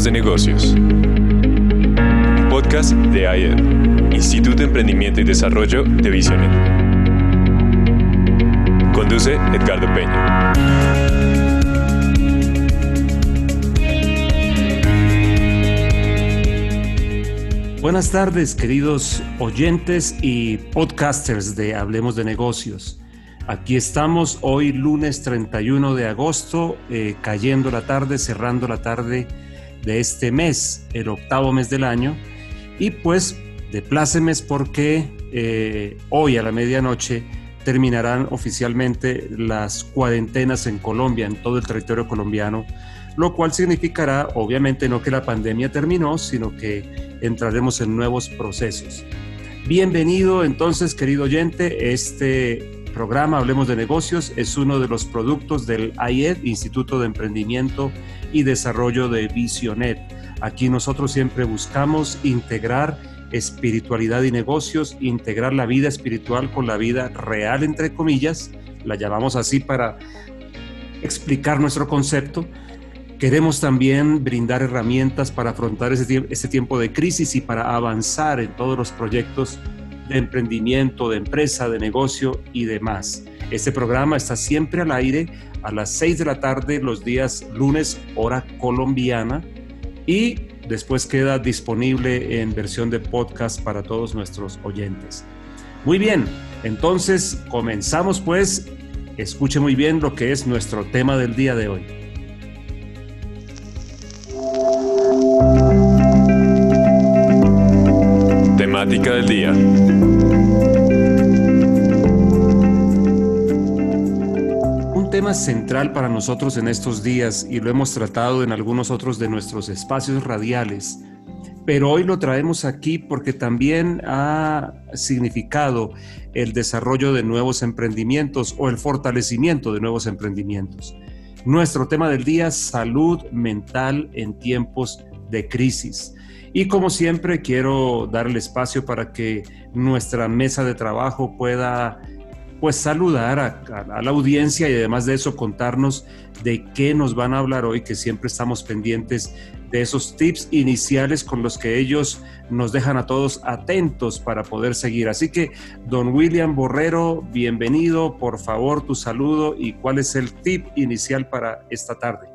Hablemos de negocios. Podcast de IED, Instituto de Emprendimiento y Desarrollo de Visionet. Conduce Edgardo Peña. Buenas tardes, queridos oyentes y podcasters de Hablemos de Negocios. Aquí estamos hoy lunes 31 de agosto, eh, cayendo la tarde, cerrando la tarde de este mes, el octavo mes del año. Y pues de plácemes porque eh, hoy a la medianoche terminarán oficialmente las cuarentenas en Colombia, en todo el territorio colombiano, lo cual significará obviamente no que la pandemia terminó, sino que entraremos en nuevos procesos. Bienvenido entonces, querido oyente, este programa Hablemos de Negocios es uno de los productos del IED, Instituto de Emprendimiento y Desarrollo de Visionet. Aquí nosotros siempre buscamos integrar espiritualidad y negocios, integrar la vida espiritual con la vida real, entre comillas, la llamamos así para explicar nuestro concepto. Queremos también brindar herramientas para afrontar ese, ese tiempo de crisis y para avanzar en todos los proyectos de emprendimiento, de empresa, de negocio y demás. Este programa está siempre al aire a las 6 de la tarde los días lunes, hora colombiana, y después queda disponible en versión de podcast para todos nuestros oyentes. Muy bien, entonces comenzamos pues. Escuche muy bien lo que es nuestro tema del día de hoy. Temática del día. Tema central para nosotros en estos días y lo hemos tratado en algunos otros de nuestros espacios radiales, pero hoy lo traemos aquí porque también ha significado el desarrollo de nuevos emprendimientos o el fortalecimiento de nuevos emprendimientos. Nuestro tema del día, salud mental en tiempos de crisis. Y como siempre, quiero dar el espacio para que nuestra mesa de trabajo pueda pues saludar a, la audiencia y además de eso contarnos de qué nos van a hablar hoy, que siempre estamos pendientes de esos tips iniciales con los que ellos nos dejan a todos atentos para poder seguir. Así que, don William Borrero, bienvenido, por favor, tu saludo y cuál es el tip inicial para esta tarde.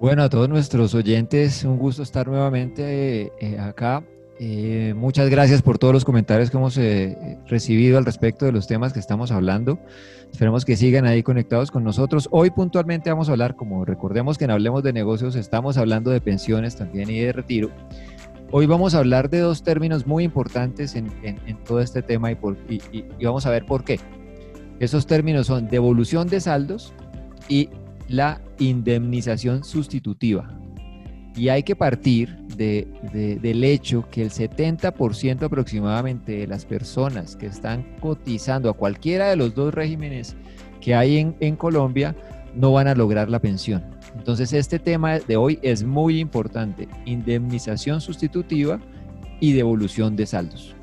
Bueno, a todos nuestros oyentes, un gusto estar nuevamente eh, acá eh, muchas gracias por todos los comentarios que hemos eh, recibido al respecto de los temas que estamos hablando. Esperemos que sigan ahí conectados con nosotros. Hoy puntualmente vamos a hablar, como recordemos que en Hablemos de Negocios estamos hablando de pensiones también y de retiro. Hoy vamos a hablar de dos términos muy importantes en, todo este tema y, y vamos a ver por qué. Esos términos son devolución de saldos y la indemnización sustitutiva. Y hay que partir del hecho que el 70% aproximadamente de las personas que están cotizando a cualquiera de los dos regímenes que hay en Colombia no van a lograr la pensión. Entonces este tema de hoy es muy importante, indemnización sustitutiva y devolución de saldos.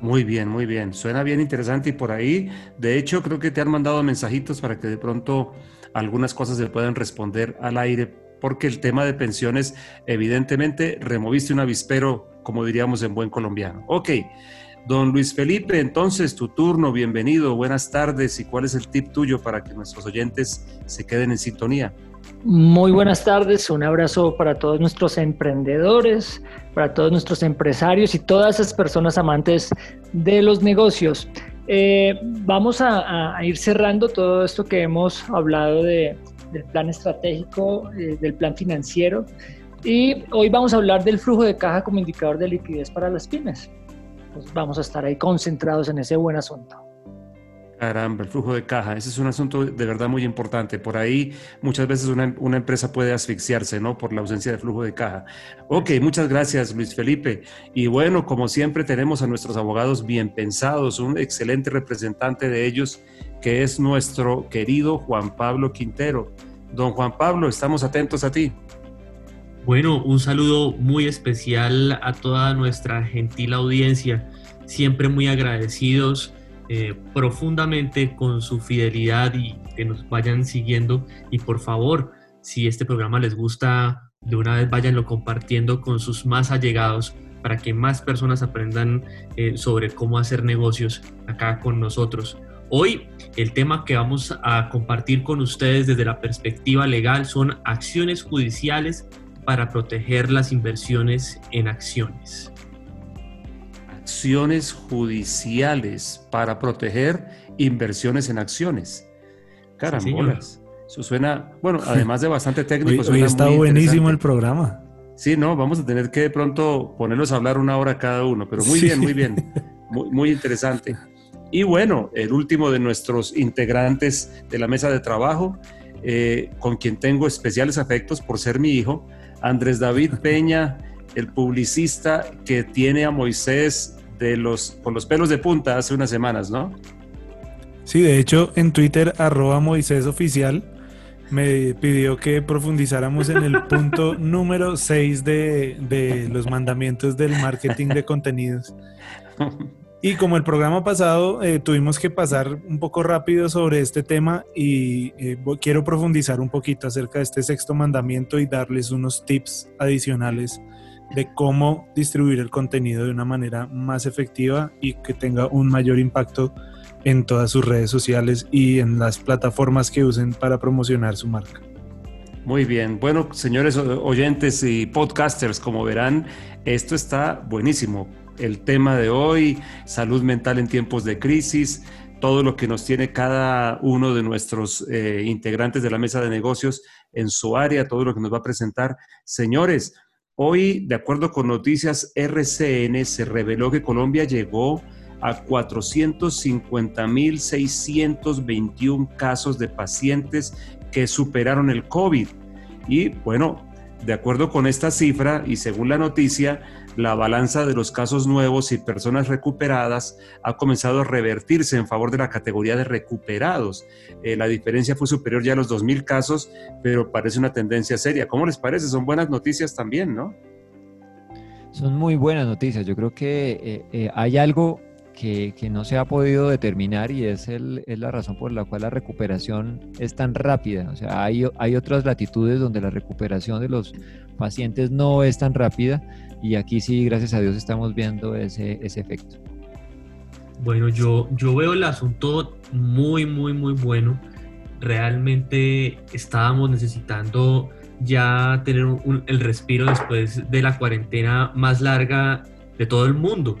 Muy bien, muy bien. Suena bien interesante y por ahí, de hecho, creo que te han mandado mensajitos para que de pronto algunas cosas se puedan responder al aire porque el tema de pensiones, evidentemente, removiste un avispero, como diríamos en buen colombiano. Ok, don Luis Felipe, entonces tu turno, bienvenido, buenas tardes y cuál es el tip tuyo para que nuestros oyentes se queden en sintonía. Muy buenas tardes, un abrazo para todos nuestros emprendedores, para todos nuestros empresarios y todas esas personas amantes de los negocios. Eh, vamos a, ir cerrando todo esto que hemos hablado de, del plan estratégico, eh, del plan financiero. Y hoy vamos a hablar del flujo de caja como indicador de liquidez para las pymes. Pues vamos a estar ahí concentrados en ese buen asunto. Caramba, el flujo de caja, ese es un asunto de verdad muy importante. Por ahí muchas veces una, una, empresa puede asfixiarse, ¿no? Por la ausencia de flujo de caja. Ok, muchas gracias Luis Felipe. Y bueno, como siempre tenemos a nuestros abogados bien pensados, un excelente representante de ellos que es nuestro querido Juan Pablo Quintero. Don Juan Pablo, estamos atentos a ti. Bueno, un saludo muy especial a toda nuestra gentil audiencia, siempre muy agradecidos eh, profundamente con su fidelidad y que nos vayan siguiendo. Y por favor, si este programa les gusta, de una vez váyanlo compartiendo con sus más allegados para que más personas aprendan eh, sobre cómo hacer negocios acá con nosotros. Hoy el tema que vamos a compartir con ustedes desde la perspectiva legal son acciones judiciales para proteger las inversiones en acciones. Acciones judiciales para proteger inversiones en acciones. Carambolas. Eso suena, bueno, además de bastante técnico. Hoy, está buenísimo el programa. Sí, no, vamos a tener que de pronto ponerlos a hablar una hora cada uno, pero muy bien, muy bien, muy, muy interesante. Y bueno, el último de nuestros integrantes de la mesa de trabajo, eh, con quien tengo especiales afectos por ser mi hijo, Andrés David Peña, el publicista que tiene a Moisés de los, con los pelos de punta hace unas semanas, ¿no? Sí, de hecho en Twitter arroba Moisés Oficial me pidió que profundizáramos en el punto número 6 de, de, los mandamientos del marketing de contenidos. Y como el programa pasado eh, tuvimos que pasar un poco rápido sobre este tema y eh, quiero profundizar un poquito acerca de este sexto mandamiento y darles unos tips adicionales de cómo distribuir el contenido de una manera más efectiva y que tenga un mayor impacto en todas sus redes sociales y en las plataformas que usen para promocionar su marca. Muy bien, bueno, señores oyentes y podcasters, como verán, esto está buenísimo el tema de hoy, salud mental en tiempos de crisis, todo lo que nos tiene cada uno de nuestros eh, integrantes de la mesa de negocios en su área, todo lo que nos va a presentar. Señores, hoy, de acuerdo con noticias RCN, se reveló que Colombia llegó a 450.621 casos de pacientes que superaron el COVID. Y bueno, de acuerdo con esta cifra y según la noticia, la balanza de los casos nuevos y personas recuperadas ha comenzado a revertirse en favor de la categoría de recuperados. Eh, la diferencia fue superior ya a los 2.000 casos, pero parece una tendencia seria. ¿Cómo les parece? Son buenas noticias también, ¿no? Son muy buenas noticias. Yo creo que eh, eh, hay algo que, no se ha podido determinar y es, el, es, la razón por la cual la recuperación es tan rápida. O sea, hay, hay otras latitudes donde la recuperación de los pacientes no es tan rápida y aquí sí, gracias a Dios, estamos viendo ese, ese efecto. Bueno, yo, yo veo el asunto muy, muy, muy bueno. Realmente estábamos necesitando ya tener el respiro después de la cuarentena más larga de todo el mundo.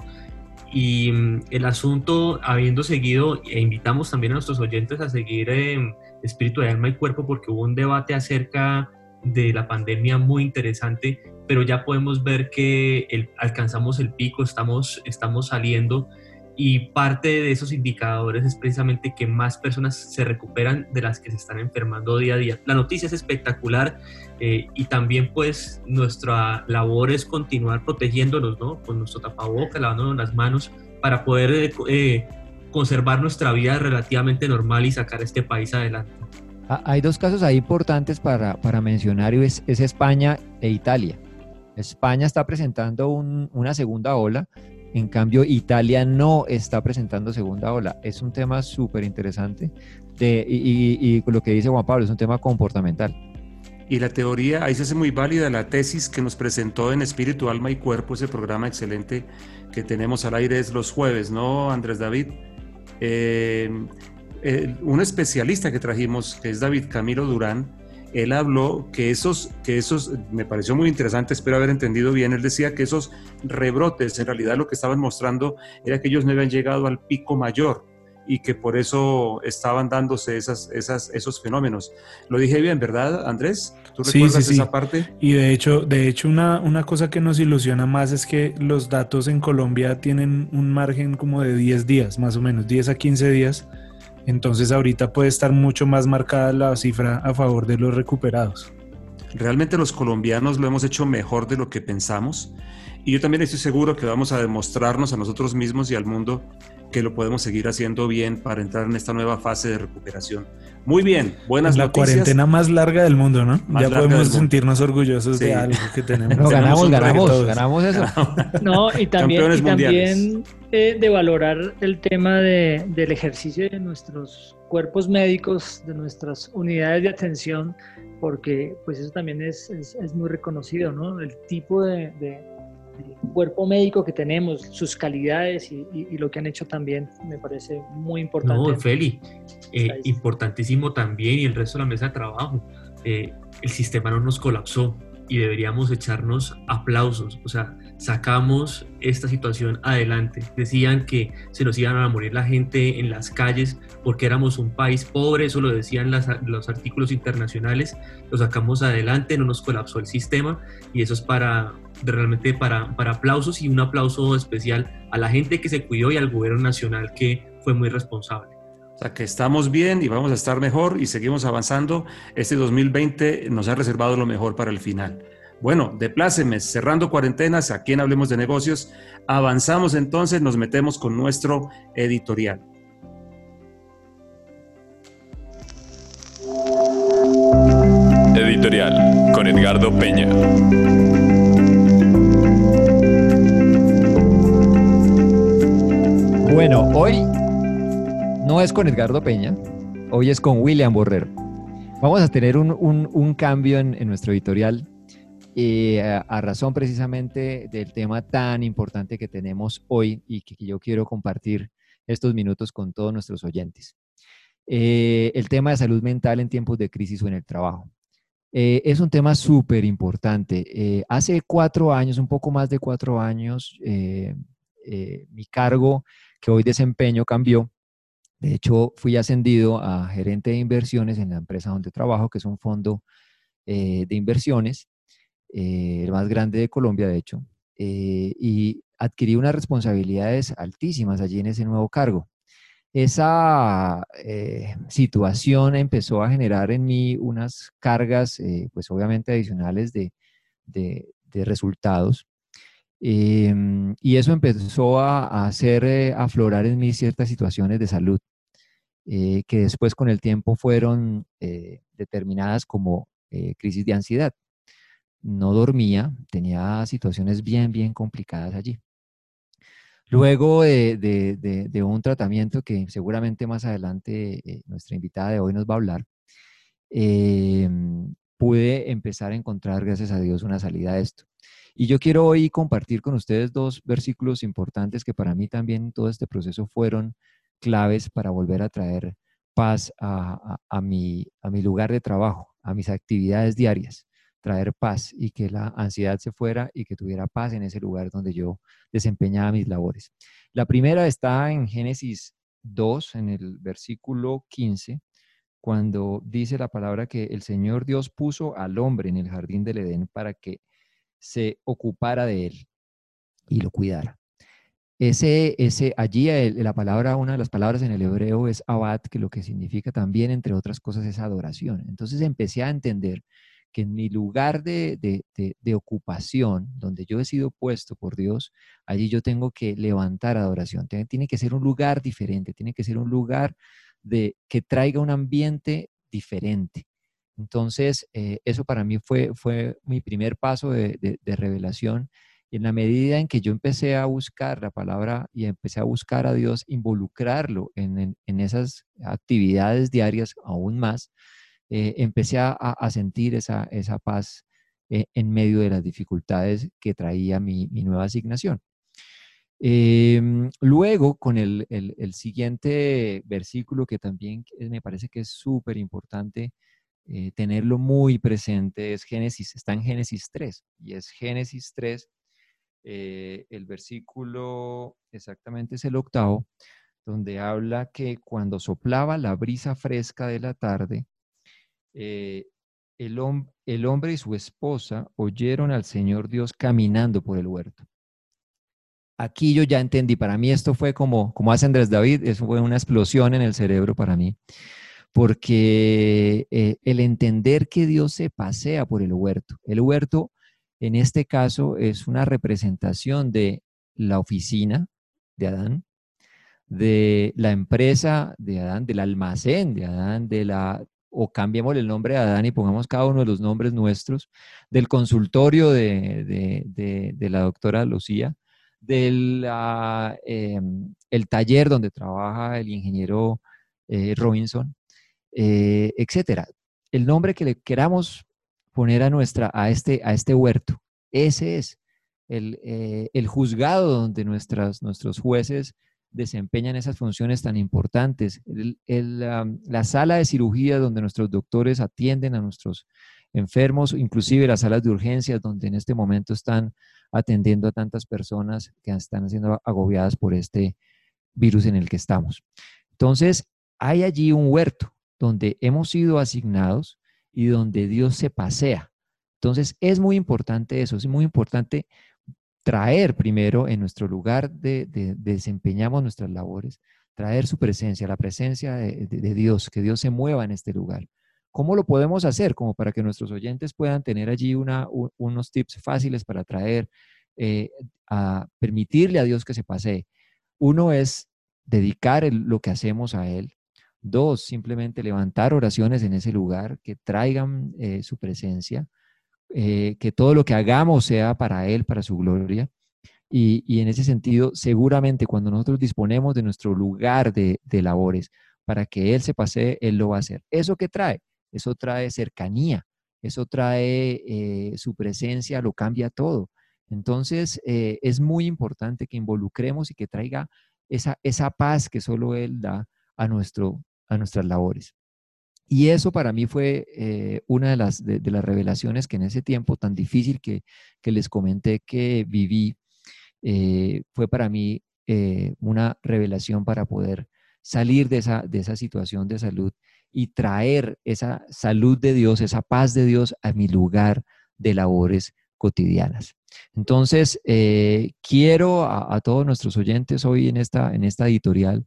Y mm, el asunto, habiendo seguido, e invitamos también a nuestros oyentes a seguir en Espíritu de Alma y Cuerpo, porque hubo un debate acerca de la pandemia muy interesante, pero ya podemos ver que alcanzamos el pico, estamos, estamos saliendo y parte de esos indicadores es precisamente que más personas se recuperan de las que se están enfermando día a día. La noticia es espectacular eh, y también pues nuestra labor es continuar protegiéndonos, ¿no? Con nuestro tapabocas, lavándonos las manos para poder eh, eh, conservar nuestra vida relativamente normal y sacar este país adelante. Hay dos casos ahí importantes para, para mencionar y es, es España e Italia. España está presentando una segunda ola en cambio, Italia no está presentando segunda ola. Es un tema súper interesante y, lo que dice Juan Pablo es un tema comportamental. Y la teoría, ahí se hace muy válida la tesis que nos presentó en Espíritu, Alma y Cuerpo, ese programa excelente que tenemos al aire es los jueves, ¿no, Andrés David? Eh, eh, un especialista que trajimos, que es David Camilo Durán, él habló que esos, que esos, me pareció muy interesante, espero haber entendido bien, él decía que esos rebrotes, en realidad lo que estaban mostrando era que ellos no habían llegado al pico mayor y que por eso estaban dándose esas, esas, esos fenómenos. Lo dije bien, ¿verdad, Andrés? ¿Tú recuerdas esa parte? Y de hecho, de hecho una, una cosa que nos ilusiona más es que los datos en Colombia tienen un margen como de 10 días, más o menos, 10 a 15 días entonces ahorita puede estar mucho más marcada la cifra a favor de los recuperados. Realmente los colombianos lo hemos hecho mejor de lo que pensamos y yo también estoy seguro que vamos a demostrarnos a nosotros mismos y al mundo que lo podemos seguir haciendo bien para entrar en esta nueva fase de recuperación. Muy bien, buenas la noticias. cuarentena más larga del mundo, ¿no? ya podemos sentirnos orgullosos de algo que tenemos. No, ganamos, ganamos, ganamos eso. No, y también, y también eh, de valorar el tema de, del ejercicio de nuestros cuerpos médicos, de nuestras unidades de atención, porque pues eso también es, es, muy reconocido, ¿no? El tipo de cuerpo médico que tenemos, sus calidades y, lo que han hecho también me parece muy importante. No, Feli, eh, importantísimo también y el resto de la mesa de trabajo. Eh, el sistema no nos colapsó y deberíamos echarnos aplausos. O sea, sacamos esta situación adelante. Decían que se nos iban a morir la gente en las calles porque éramos un país pobre, eso lo decían los artículos internacionales. Lo sacamos adelante, no nos colapsó el sistema y eso es para realmente para, para aplausos y un aplauso especial a la gente que se cuidó y al gobierno nacional que fue muy responsable. O sea, que estamos bien y vamos a estar mejor y seguimos avanzando. Este 2020 nos ha reservado lo mejor para el final. Bueno, de plácemes, cerrando cuarentenas, aquí en Hablemos de Negocios, avanzamos entonces, nos metemos con nuestro editorial. Editorial con Edgardo Peña. Bueno, hoy no es con Edgardo Peña, hoy es con William Borrero. Vamos a tener un, cambio en, nuestro editorial eh, a, razón precisamente del tema tan importante que tenemos hoy y que, yo quiero compartir estos minutos con todos nuestros oyentes. Eh, el tema de salud mental en tiempos de crisis o en el trabajo. Eh, es un tema súper importante. hace cuatro años, un poco más de cuatro años, mi cargo que hoy desempeño cambió de hecho, fui ascendido a gerente de inversiones en la empresa donde trabajo, que es un fondo eh, de inversiones, eh, el más grande de Colombia, de hecho, eh, y adquirí unas responsabilidades altísimas allí en ese nuevo cargo. Esa situación empezó a generar en mí unas cargas, pues obviamente adicionales de, de resultados, em, y eso empezó a, hacer aflorar en mí ciertas situaciones de salud eh, que después con el tiempo fueron eh, determinadas como eh, crisis de ansiedad. No dormía, tenía situaciones bien, bien complicadas allí. Luego de, un tratamiento que seguramente más adelante nuestra invitada de hoy nos va a hablar, pude empezar a encontrar, gracias a Dios, una salida a esto. Y yo quiero hoy compartir con ustedes dos versículos importantes que para mí también en todo este proceso fueron claves para volver a traer paz a, mi, a mi lugar de trabajo, a mis actividades diarias, traer paz y que la ansiedad se fuera y que tuviera paz en ese lugar donde yo desempeñaba mis labores. La primera está en Génesis 2, en el versículo 15, cuando dice la palabra que el Señor Dios puso al hombre en el jardín del Edén para que se ocupara de él y lo cuidara. Ese, ese, allí la palabra, una de las palabras en el hebreo es abad, que lo que significa también, entre otras cosas, es adoración. Entonces empecé a entender que en mi lugar de, de, ocupación, donde yo he sido puesto por Dios, allí yo tengo que levantar adoración. Tiene, que ser un lugar diferente, tiene que ser un lugar de, que traiga un ambiente diferente. Entonces, eh, eso para mí fue, fue mi primer paso de, revelación en la medida en que yo empecé a buscar la palabra y empecé a buscar a Dios, involucrarlo en, esas actividades diarias aún más, eh, empecé a, sentir esa, esa paz eh, en medio de las dificultades que traía mi, nueva asignación. Em, luego, con el, siguiente versículo que también me parece que es súper importante eh, tenerlo muy presente, es Génesis, está en Génesis 3, y es Génesis 3, eh, el versículo exactamente es el octavo, donde habla que cuando soplaba la brisa fresca de la tarde, eh, el, el, hombre y su esposa oyeron al Señor Dios caminando por el huerto. Aquí yo ya entendí, para mí esto fue como, como hace Andrés David, eso fue una explosión en el cerebro para mí, porque eh, el entender que Dios se pasea por el huerto, el huerto en este caso es una representación de la oficina de Adán, de la empresa de Adán, del almacén de Adán, de la, o cambiemos el nombre de Adán y pongamos cada uno de los nombres nuestros, del consultorio de, la doctora Lucía, del em, el taller donde trabaja el ingeniero eh, Robinson, eh, etcétera. El nombre que le queramos poner a, nuestra, a, este, a este huerto, ese es el, eh, el juzgado donde nuestras, nuestros jueces desempeñan esas funciones tan importantes. la sala de cirugía donde nuestros doctores atienden a nuestros enfermos, inclusive las salas de urgencias donde en este momento están atendiendo a tantas personas que están siendo agobiadas por este virus en el que estamos. Entonces, hay allí un huerto donde hemos sido asignados y donde Dios se pasea. Entonces, es muy importante eso, es muy importante traer primero en nuestro lugar de, desempeñamos nuestras labores, traer su presencia, la presencia de, Dios, que Dios se mueva en este lugar. ¿Cómo lo podemos hacer? Como para que nuestros oyentes puedan tener allí unos tips fáciles para traer, eh, permitirle a Dios que se pase. Uno es dedicar lo que hacemos a Él. Dos, simplemente levantar oraciones en ese lugar que traigan eh, su presencia. Eh, que todo lo que hagamos sea para Él, para su gloria. Y, en ese sentido, seguramente cuando nosotros disponemos de nuestro lugar de, labores para que Él se pase, Él lo va a hacer. ¿Eso qué trae? Eso trae cercanía, eso trae eh, su presencia, lo cambia todo. Entonces, es muy importante que involucremos y que traiga esa, esa paz que solo Él da a, nuestro, a nuestras labores. Y eso para mí fue eh, una de las, de, las revelaciones que en ese tiempo tan difícil que, les comenté que viví, eh, fue para mí eh, una revelación para poder salir de esa, de esa situación de salud y traer esa salud de Dios, esa paz de Dios a mi lugar de labores cotidianas. Entonces, quiero a, a, todos nuestros oyentes hoy en esta, en esta editorial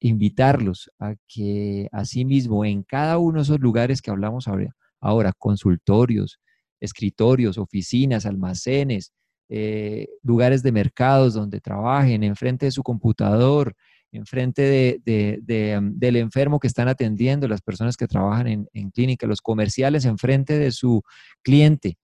invitarlos a que asimismo en cada uno de esos lugares que hablamos ahora, consultorios, escritorios, oficinas, almacenes, eh, lugares de mercados donde trabajen, enfrente de su computador, enfrente de, del enfermo que están atendiendo, las personas que trabajan en, en clínica, los comerciales enfrente de su cliente.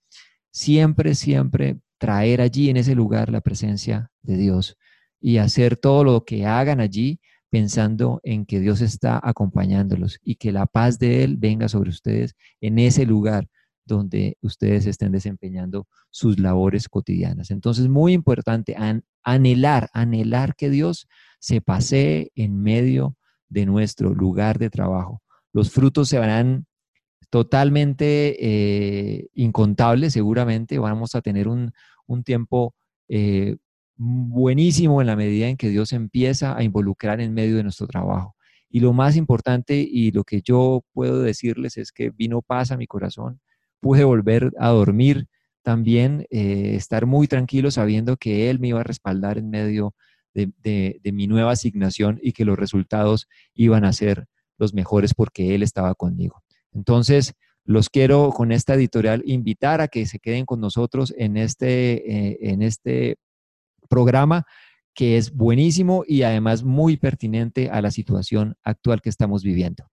Siempre, siempre traer allí en ese lugar la presencia de Dios y hacer todo lo que hagan allí pensando en que Dios está acompañándolos y que la paz de Él venga sobre ustedes en ese lugar donde ustedes estén desempeñando sus labores cotidianas. Entonces, muy importante, anhelar, anhelar que Dios se pasee en medio de nuestro lugar de trabajo. Los frutos se verán totalmente eh, incontables, seguramente vamos a tener un, tiempo eh, buenísimo en la medida en que Dios empieza a involucrar en medio de nuestro trabajo. Y lo más importante y lo que yo puedo decirles es que vino paz a mi corazón, pude volver a dormir también, eh, estar muy tranquilo sabiendo que Él me iba a respaldar en medio de, mi nueva asignación y que los resultados iban a ser los mejores porque Él estaba conmigo. Entonces, los quiero con esta editorial invitar a que se queden con nosotros en este, eh, en este programa que es buenísimo y además muy pertinente a la situación actual que estamos viviendo.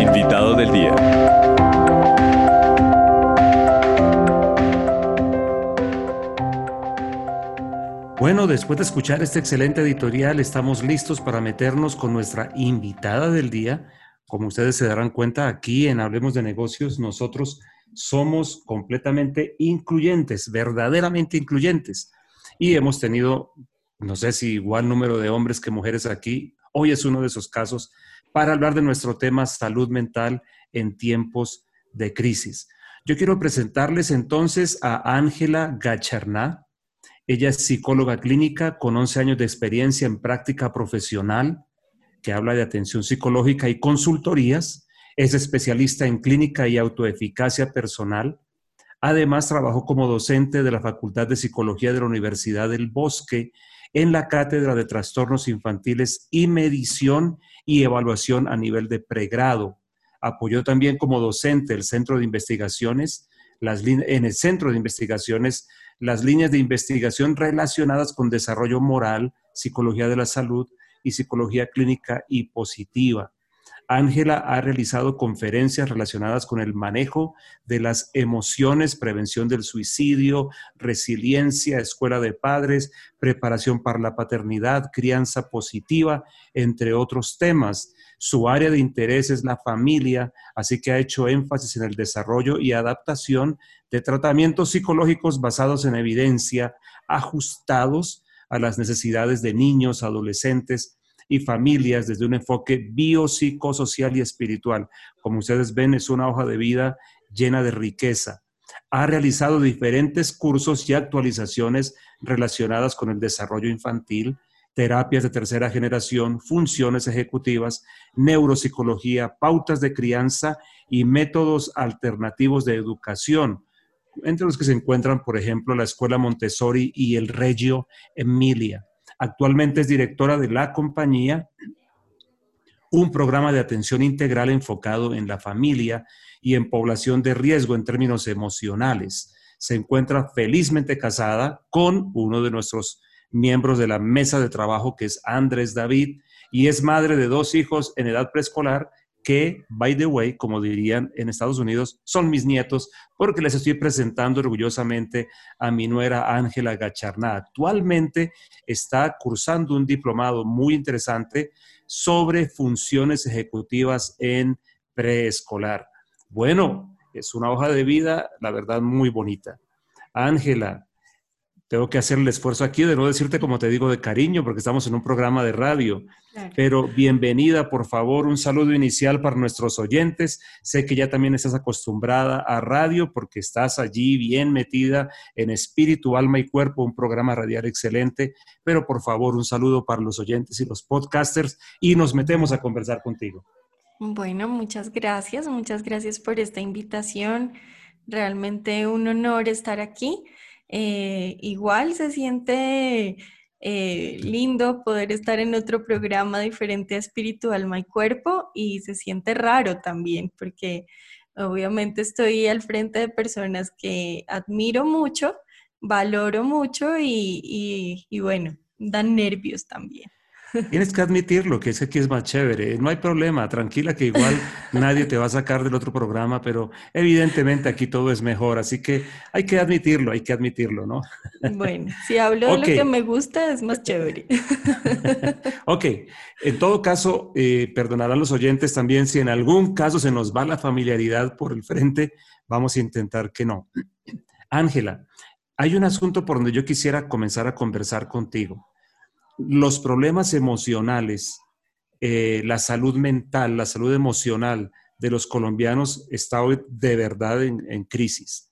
Invitado del día. Bueno, después de escuchar este excelente editorial, estamos listos para meternos con nuestra invitada del día, como ustedes se darán cuenta, aquí en Hablemos de Negocios, nosotros somos completamente incluyentes, verdaderamente incluyentes. Y hemos tenido, no sé si igual número de hombres que mujeres aquí. Hoy es uno de esos casos para hablar de nuestro tema salud mental en tiempos de crisis. Yo quiero presentarles entonces a Ángela Gacharná. Ella es psicóloga clínica con 11 años de experiencia en práctica profesional que habla de atención psicológica y consultorías. Es especialista en clínica y autoeficacia personal. Además, trabajó como docente de la Facultad de Psicología de la Universidad del Bosque en la Cátedra de Trastornos Infantiles y Medición y Evaluación a nivel de pregrado. Apoyó también como docente el Centro de Investigaciones las en el centro de investigaciones las líneas de investigación relacionadas con desarrollo moral, psicología de la salud y psicología clínica y positiva. Ángela ha realizado conferencias relacionadas con el manejo de las emociones, prevención del suicidio, resiliencia, escuela de padres, preparación para la paternidad, crianza positiva, entre otros temas. Su área de interés es la familia, así que ha hecho énfasis en el desarrollo y adaptación de tratamientos psicológicos basados en evidencia, ajustados a las necesidades de niños, adolescentes y familias desde un enfoque biopsicosocial y espiritual. Como ustedes ven, es una hoja de vida llena de riqueza. Ha realizado diferentes cursos y actualizaciones relacionadas con el desarrollo infantil, terapias de tercera generación, funciones ejecutivas, neuropsicología, pautas de crianza y métodos alternativos de educación, entre los que se encuentran, por ejemplo, la Escuela Montessori y el Reggio Emilia. Actualmente es directora de la compañía, un programa de atención integral enfocado en la familia y en población de riesgo en términos emocionales. Se encuentra felizmente casada con uno de nuestros miembros de la mesa de trabajo, que es Andrés David, y es madre de dos hijos en edad preescolar que, by the way, como dirían en Estados Unidos, son mis nietos, porque les estoy presentando orgullosamente a mi nuera Ángela Gacharná. Actualmente está cursando un diplomado muy interesante sobre funciones ejecutivas en preescolar. Bueno, es una hoja de vida, la verdad, muy bonita. Ángela, tengo que hacer el esfuerzo aquí de no decirte como te digo de cariño, porque estamos en un programa de radio. Pero bienvenida, por favor, un saludo inicial para nuestros oyentes. Sé que ya también estás acostumbrada a radio porque estás allí bien metida en espíritu, alma y cuerpo, un programa radial excelente. Pero por favor, un saludo para los oyentes y los podcasters y nos metemos a conversar contigo. Bueno, muchas gracias, muchas gracias por esta invitación. Realmente un honor estar aquí. Eh, igual se siente eh, lindo poder estar en otro programa diferente a Espíritu, Alma y Cuerpo y se siente raro también porque obviamente estoy al frente de personas que admiro mucho, valoro mucho y bueno, dan nervios también. Tienes que admitirlo, que ese aquí es más chévere. No hay problema, tranquila que igual nadie te va a sacar del otro programa, pero evidentemente aquí todo es mejor, así que hay que admitirlo, hay que admitirlo, ¿no? Bueno, si hablo de lo que me gusta, es más chévere. ok, en todo caso, eh, perdonarán los oyentes también si en algún caso se nos va la familiaridad por el frente, vamos a intentar que no. Ángela, hay un asunto por donde yo quisiera comenzar a conversar contigo los problemas emocionales, eh, la salud mental, la salud emocional de los colombianos está hoy de verdad en, crisis.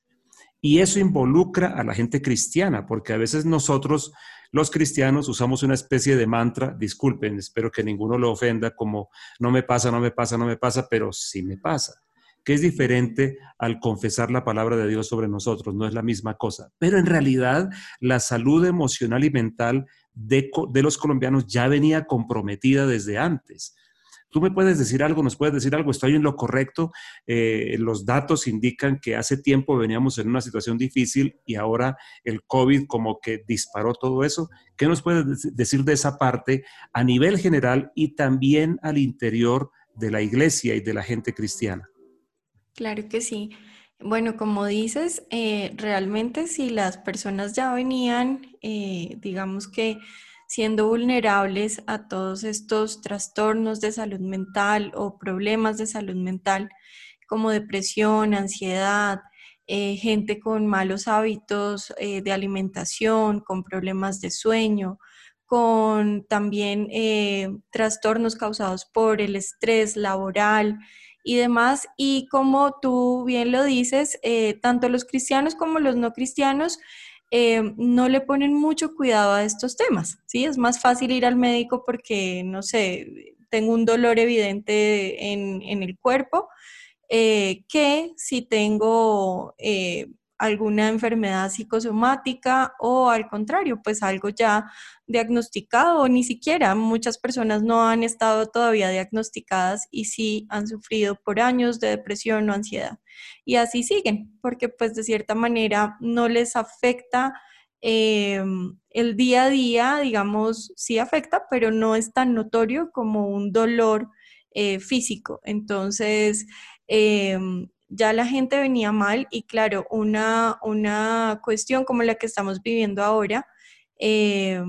Y eso involucra a la gente cristiana, porque a veces nosotros, los cristianos, usamos una especie de mantra, disculpen, espero que ninguno lo ofenda, como no me pasa, no me pasa, no me pasa, pero sí me pasa, que es diferente al confesar la palabra de Dios sobre nosotros, no es la misma cosa. Pero en realidad la salud emocional y mental de, los colombianos ya venía comprometida desde antes. Tú me puedes decir algo, nos puedes decir algo, estoy en lo correcto. Eh, los datos indican que hace tiempo veníamos en una situación difícil y ahora el COVID como que disparó todo eso. ¿Qué nos puedes decir de esa parte a nivel general y también al interior de la iglesia y de la gente cristiana? Claro que sí. Bueno, como dices, eh, realmente si las personas ya venían, eh, digamos que siendo vulnerables a todos estos trastornos de salud mental o problemas de salud mental, como depresión, ansiedad, eh, gente con malos hábitos de alimentación, con problemas de sueño, con también trastornos causados por el estrés laboral, y demás. Y como tú bien lo dices, eh, tanto los cristianos como los no cristianos eh, no le ponen mucho cuidado a estos temas. ¿sí? Es más fácil ir al médico porque, no sé, tengo un dolor evidente en, el cuerpo, eh, que si tengo alguna enfermedad psicosomática o al contrario, pues algo ya diagnosticado ni siquiera muchas personas no han estado todavía diagnosticadas y sí han sufrido por años de depresión o ansiedad. Y así siguen, porque pues de cierta manera no les afecta eh, el día a día, digamos, sí afecta, pero no es tan notorio como un dolor eh, físico. Entonces, em, ya la gente venía mal y claro, una, una cuestión como la que estamos viviendo ahora eh,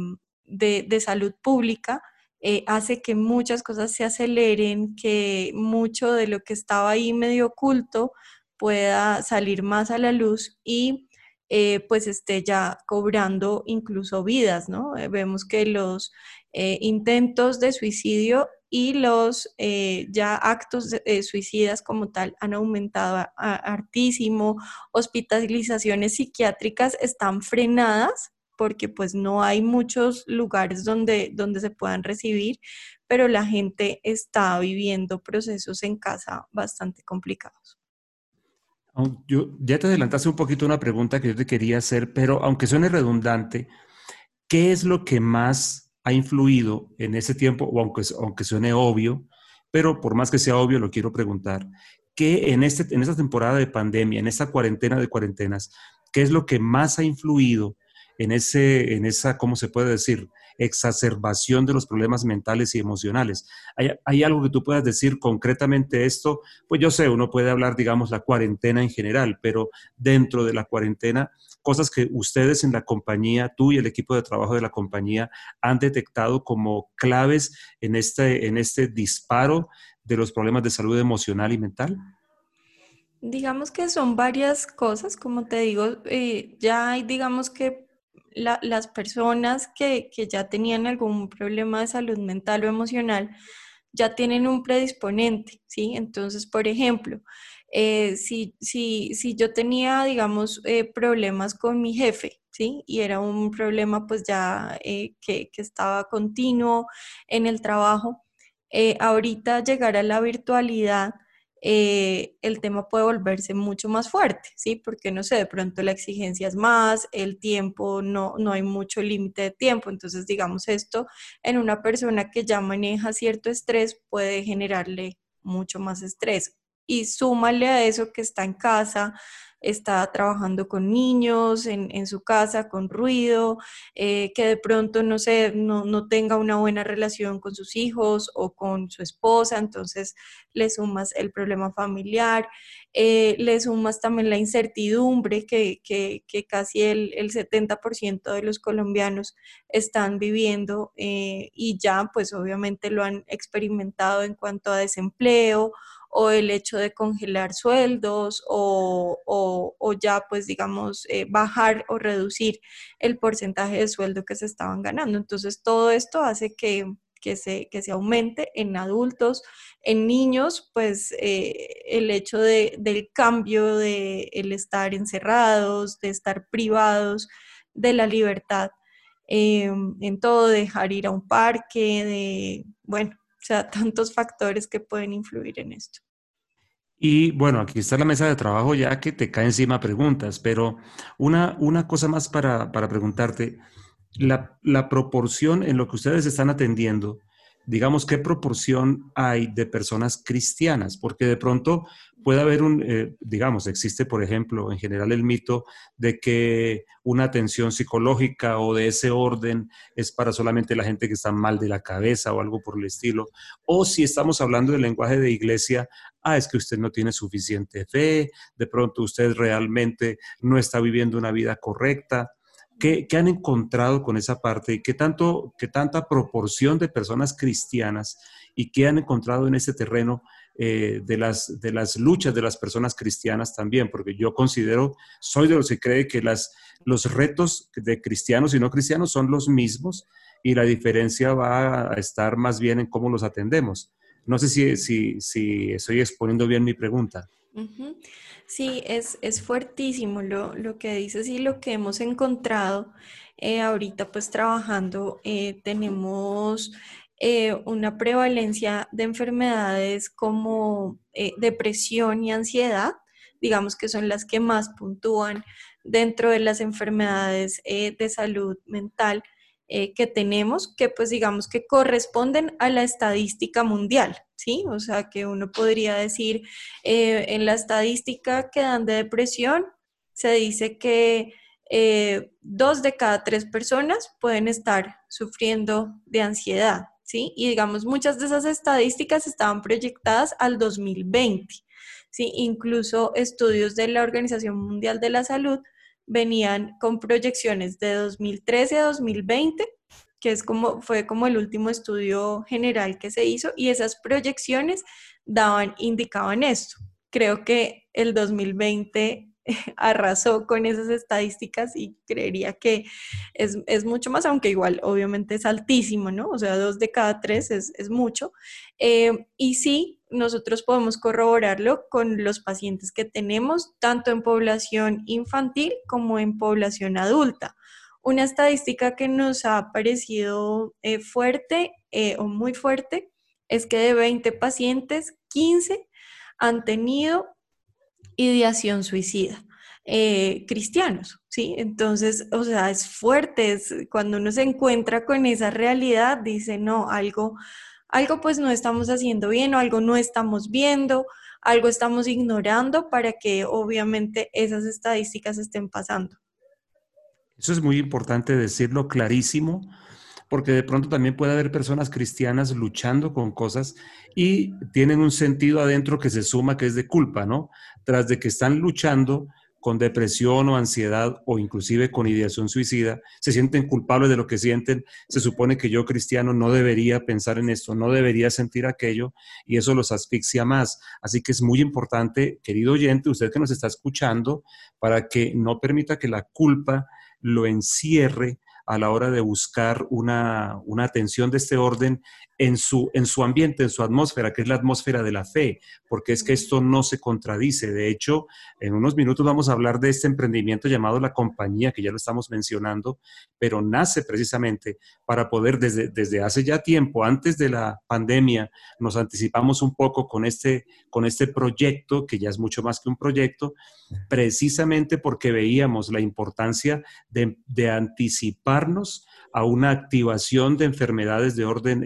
de, salud pública eh, hace que muchas cosas se aceleren, que mucho de lo que estaba ahí medio oculto pueda salir más a la luz y eh, pues esté ya cobrando incluso vidas, ¿no? vemos que los intentos de suicidio y los eh, ya actos eh, suicidas como tal han aumentado hartísimo, hospitalizaciones psiquiátricas están frenadas porque pues no hay muchos lugares donde, donde se puedan recibir, pero la gente está viviendo procesos en casa bastante complicados. Yo, ya te adelantaste un poquito una pregunta que yo te quería hacer, pero aunque suene redundante, ¿qué es lo que más ha influido en ese tiempo, o aunque, aunque suene obvio, pero por más que sea obvio, lo quiero preguntar, ¿qué en, este, en esta temporada de pandemia, en esta cuarentena de cuarentenas, qué es lo que más ha influido en, ese, en esa, ¿cómo se puede decir?, exacerbación de los problemas mentales y emocionales. ¿Hay, ¿Hay, algo que tú puedas decir concretamente esto? Pues yo sé, uno puede hablar, digamos, la cuarentena en general, pero dentro de la cuarentena, cosas que ustedes en la compañía, tú y el equipo de trabajo de la compañía han detectado como claves en este, en este disparo de los problemas de salud emocional y mental? Digamos que son varias cosas, como te digo, eh, ya hay, digamos que las personas que, que, ya tenían algún problema de salud mental o emocional ya tienen un predisponente, ¿sí? Entonces, por ejemplo, eh, si, si, si, yo tenía, digamos, eh, problemas con mi jefe, ¿sí? Y era un problema pues ya eh, que, que, estaba continuo en el trabajo, ahorita llegar a la virtualidad, el tema puede volverse mucho más fuerte, ¿sí? Porque, no sé, de pronto la exigencia es más, el tiempo, no, no hay mucho límite de tiempo, entonces, digamos, esto en una persona que ya maneja cierto estrés puede generarle mucho más estrés y súmale a eso que está en casa, está trabajando con niños en, su casa, con ruido, eh, que de pronto, no sé, no, tenga una buena relación con sus hijos o con su esposa, entonces le sumas el problema familiar, eh, le sumas también la incertidumbre que, casi el, 70% de los colombianos están viviendo eh, y ya pues obviamente lo han experimentado en cuanto a desempleo o el hecho de congelar sueldos o, o, ya pues digamos eh, bajar o reducir el porcentaje de sueldo que se estaban ganando. Entonces todo esto hace que, que, se, que se aumente en adultos, en niños, pues eh, el hecho de, del cambio de el estar encerrados, de estar privados de la libertad. Em, en todo, dejar ir a un parque, de, bueno, o sea, tantos factores que pueden influir en esto. Y bueno, aquí está la mesa de trabajo ya que te cae encima preguntas, pero una, una cosa más para, para preguntarte, la, la, proporción en lo que ustedes están atendiendo digamos, qué proporción hay de personas cristianas, porque de pronto puede haber un, eh, digamos, existe, por ejemplo, en general el mito de que una atención psicológica o de ese orden es para solamente la gente que está mal de la cabeza o algo por el estilo, o si estamos hablando del lenguaje de iglesia, ah, es que usted no tiene suficiente fe, de pronto usted realmente no está viviendo una vida correcta. ¿Qué, han encontrado con esa parte? y ¿Qué, tanto, ¿Qué tanta proporción de personas cristianas y qué han encontrado en ese terreno eh, de, las, de las luchas de las personas cristianas también? Porque yo considero, soy de los que cree que las, los retos de cristianos y no cristianos son los mismos y la diferencia va a estar más bien en cómo los atendemos. No sé si, si, estoy exponiendo bien mi pregunta. Sí, es, es fuertísimo lo, lo, que dices y lo que hemos encontrado eh, ahorita pues trabajando. Eh, tenemos eh, una prevalencia de enfermedades como depresión y ansiedad digamos que son las que más puntúan dentro de las enfermedades eh, de salud mental eh, que tenemos, que pues digamos que corresponden a la estadística mundial, ¿sí? O sea, que uno podría decir, eh, en la estadística que dan de depresión, se dice que dos de cada tres personas pueden estar sufriendo de ansiedad, ¿sí? Y digamos, muchas de esas estadísticas estaban proyectadas al 2020, ¿sí? Incluso estudios de la Organización Mundial de la Salud venían con proyecciones de 2013 a 2020, que es como, fue como el último estudio general que se hizo, y esas proyecciones daban, indicaban esto. Creo que el 2020 arrasó con esas estadísticas y creería que es, mucho más, aunque igual obviamente es altísimo, ¿no? O sea, dos de cada tres es, mucho. Eh, y sí, nosotros podemos corroborarlo con los pacientes que tenemos, tanto en población infantil como en población adulta. Una estadística que nos ha parecido eh, fuerte eh, o muy fuerte es que de 20 pacientes, 15 han tenido ideación suicida. Eh, cristianos, ¿sí? Entonces, o sea, es fuerte, es, cuando uno se encuentra con esa realidad, dice, no, algo, algo pues no estamos haciendo bien o algo no estamos viendo, algo estamos ignorando para que obviamente esas estadísticas estén pasando. Eso es muy importante decirlo clarísimo, porque de pronto también puede haber personas cristianas luchando con cosas y tienen un sentido adentro que se suma que es de culpa, ¿no? Tras de que están luchando con depresión o ansiedad o inclusive con ideación suicida, se sienten culpables de lo que sienten, se supone que yo cristiano no debería pensar en esto, no debería sentir aquello y eso los asfixia más. Así que es muy importante, querido oyente, usted que nos está escuchando, para que no permita que la culpa lo encierre a la hora de buscar una, atención de este orden en su, en su ambiente, en su atmósfera, que es la atmósfera de la fe, porque es que esto no se contradice. De hecho, en unos minutos vamos a hablar de este emprendimiento llamado La Compañía, que ya lo estamos mencionando, pero nace precisamente para poder desde, desde hace ya tiempo, antes de la pandemia, nos anticipamos un poco con este, con este proyecto, que ya es mucho más que un proyecto, precisamente porque veíamos la importancia de, de anticipar a una activación de enfermedades de orden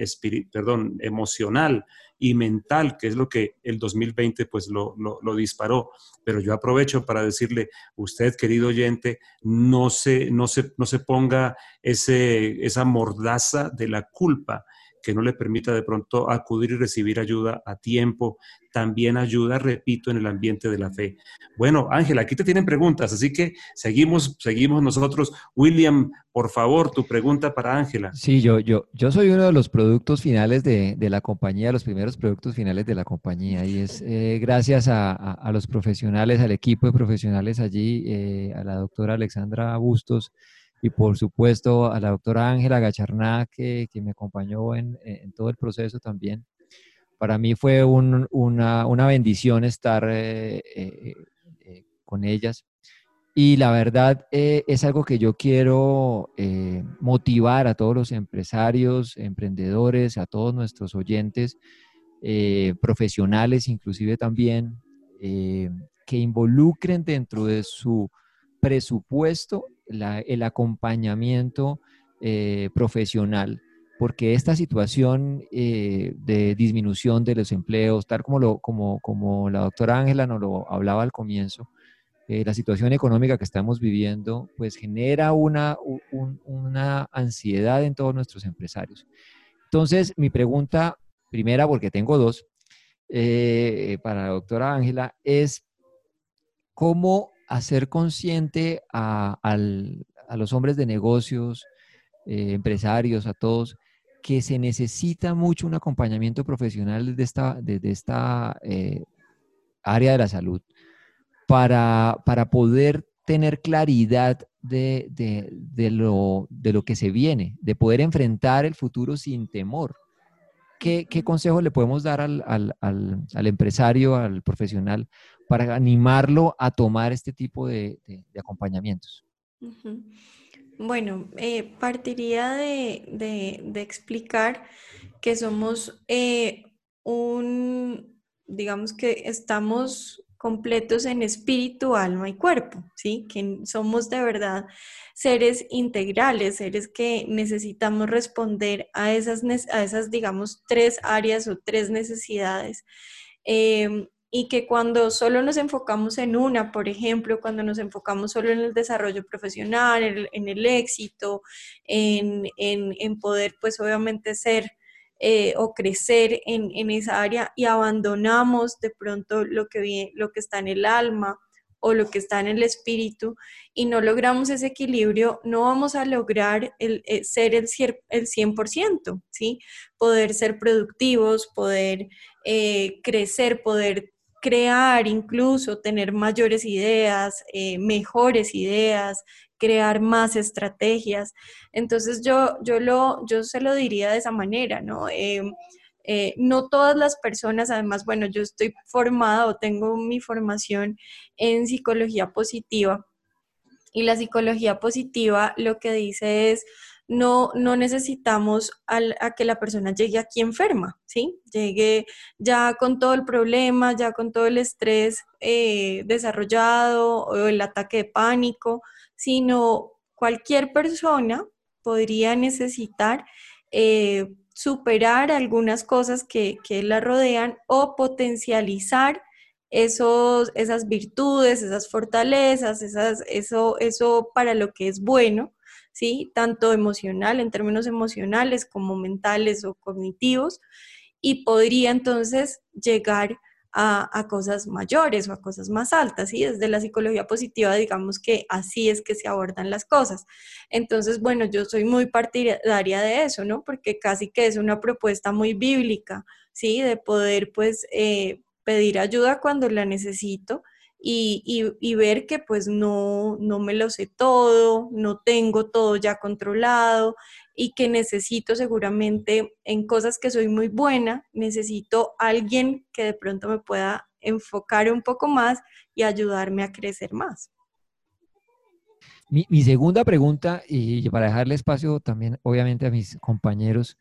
perdón, emocional y mental, que es lo que el 2020 pues lo, disparó. Pero yo aprovecho para decirle, usted, querido oyente, no se, no se, no se ponga ese, esa mordaza de la culpa que no le permita de pronto acudir y recibir ayuda a tiempo, también ayuda, repito, en el ambiente de la fe. Bueno, Ángela, aquí te tienen preguntas, así que seguimos, seguimos nosotros. William, por favor, tu pregunta para Ángela. Sí, yo, yo, yo soy uno de los productos finales de, la compañía, los primeros productos finales de la compañía, y es eh, gracias a, los profesionales, al equipo de profesionales allí, eh, a la doctora Alexandra Bustos, y por supuesto a la doctora Ángela Gacharná que, me acompañó en, todo el proceso también. Para mí fue una, bendición estar eh, eh, eh, con ellas. Y la verdad es algo que yo quiero motivar a todos los empresarios, emprendedores, a todos nuestros oyentes, profesionales inclusive también, que involucren dentro de su presupuesto el acompañamiento eh, profesional, porque esta situación eh, de disminución de los empleos, tal como, lo, como, como la doctora Ángela nos lo hablaba al comienzo, eh, la situación económica que estamos viviendo, pues genera una, una ansiedad en todos nuestros empresarios. Entonces, mi pregunta primera, porque tengo dos, para la doctora Ángela, es cómo hacer consciente a, los hombres de negocios, eh, empresarios, a todos, que se necesita mucho un acompañamiento profesional desde esta, desde esta eh, área de la salud para, para poder tener claridad de, lo, de, lo, que se viene, de poder enfrentar el futuro sin temor. ¿Qué, qué consejo le podemos dar al, al, al, empresario, al profesional, para animarlo a tomar este tipo de, acompañamientos? Bueno, eh, partiría de, explicar que somos eh, un, digamos que estamos completos en espíritu, alma y cuerpo, ¿sí? Que somos de verdad seres integrales, seres que necesitamos responder a esas, a esas digamos, tres áreas o tres necesidades. Em, y que cuando solo nos enfocamos en una, por ejemplo, cuando nos enfocamos solo en el desarrollo profesional, en el, éxito, en, en, poder, pues obviamente ser eh, o crecer en, esa área y abandonamos de pronto lo que, lo que está en el alma o lo que está en el espíritu y no logramos ese equilibrio, no vamos a lograr el, eh, ser el, el 100%, ¿sí? Poder ser productivos, poder eh, crecer, poder crear incluso, tener mayores ideas, eh, mejores ideas, crear más estrategias. Entonces yo, yo, lo, yo se lo diría de esa manera, ¿no? Eh, eh, no todas las personas, además, bueno, yo estoy formada o tengo mi formación en psicología positiva y la psicología positiva lo que dice es, no, no necesitamos a que la persona llegue aquí enferma, ¿sí? Llegue ya con todo el problema, ya con todo el estrés eh, desarrollado o el ataque de pánico, sino cualquier persona podría necesitar eh, superar algunas cosas que, que, la rodean o potencializar esos, esas virtudes, esas fortalezas, esas, eso, eso para lo que es bueno ¿sí? Tanto emocional, en términos emocionales como mentales o cognitivos, y podría entonces llegar a, cosas mayores o a cosas más altas, ¿sí? Desde la psicología positiva, digamos que así es que se abordan las cosas. Entonces, bueno, yo soy muy partidaria de eso, ¿no? Porque casi que es una propuesta muy bíblica, ¿sí? De poder, pues, eh, pedir ayuda cuando la necesito y, ver que pues no, no me lo sé todo, no tengo todo ya controlado y que necesito seguramente en cosas que soy muy buena, necesito alguien que de pronto me pueda enfocar un poco más y ayudarme a crecer más. Mi, segunda pregunta, y para dejarle espacio también obviamente a mis compañeros,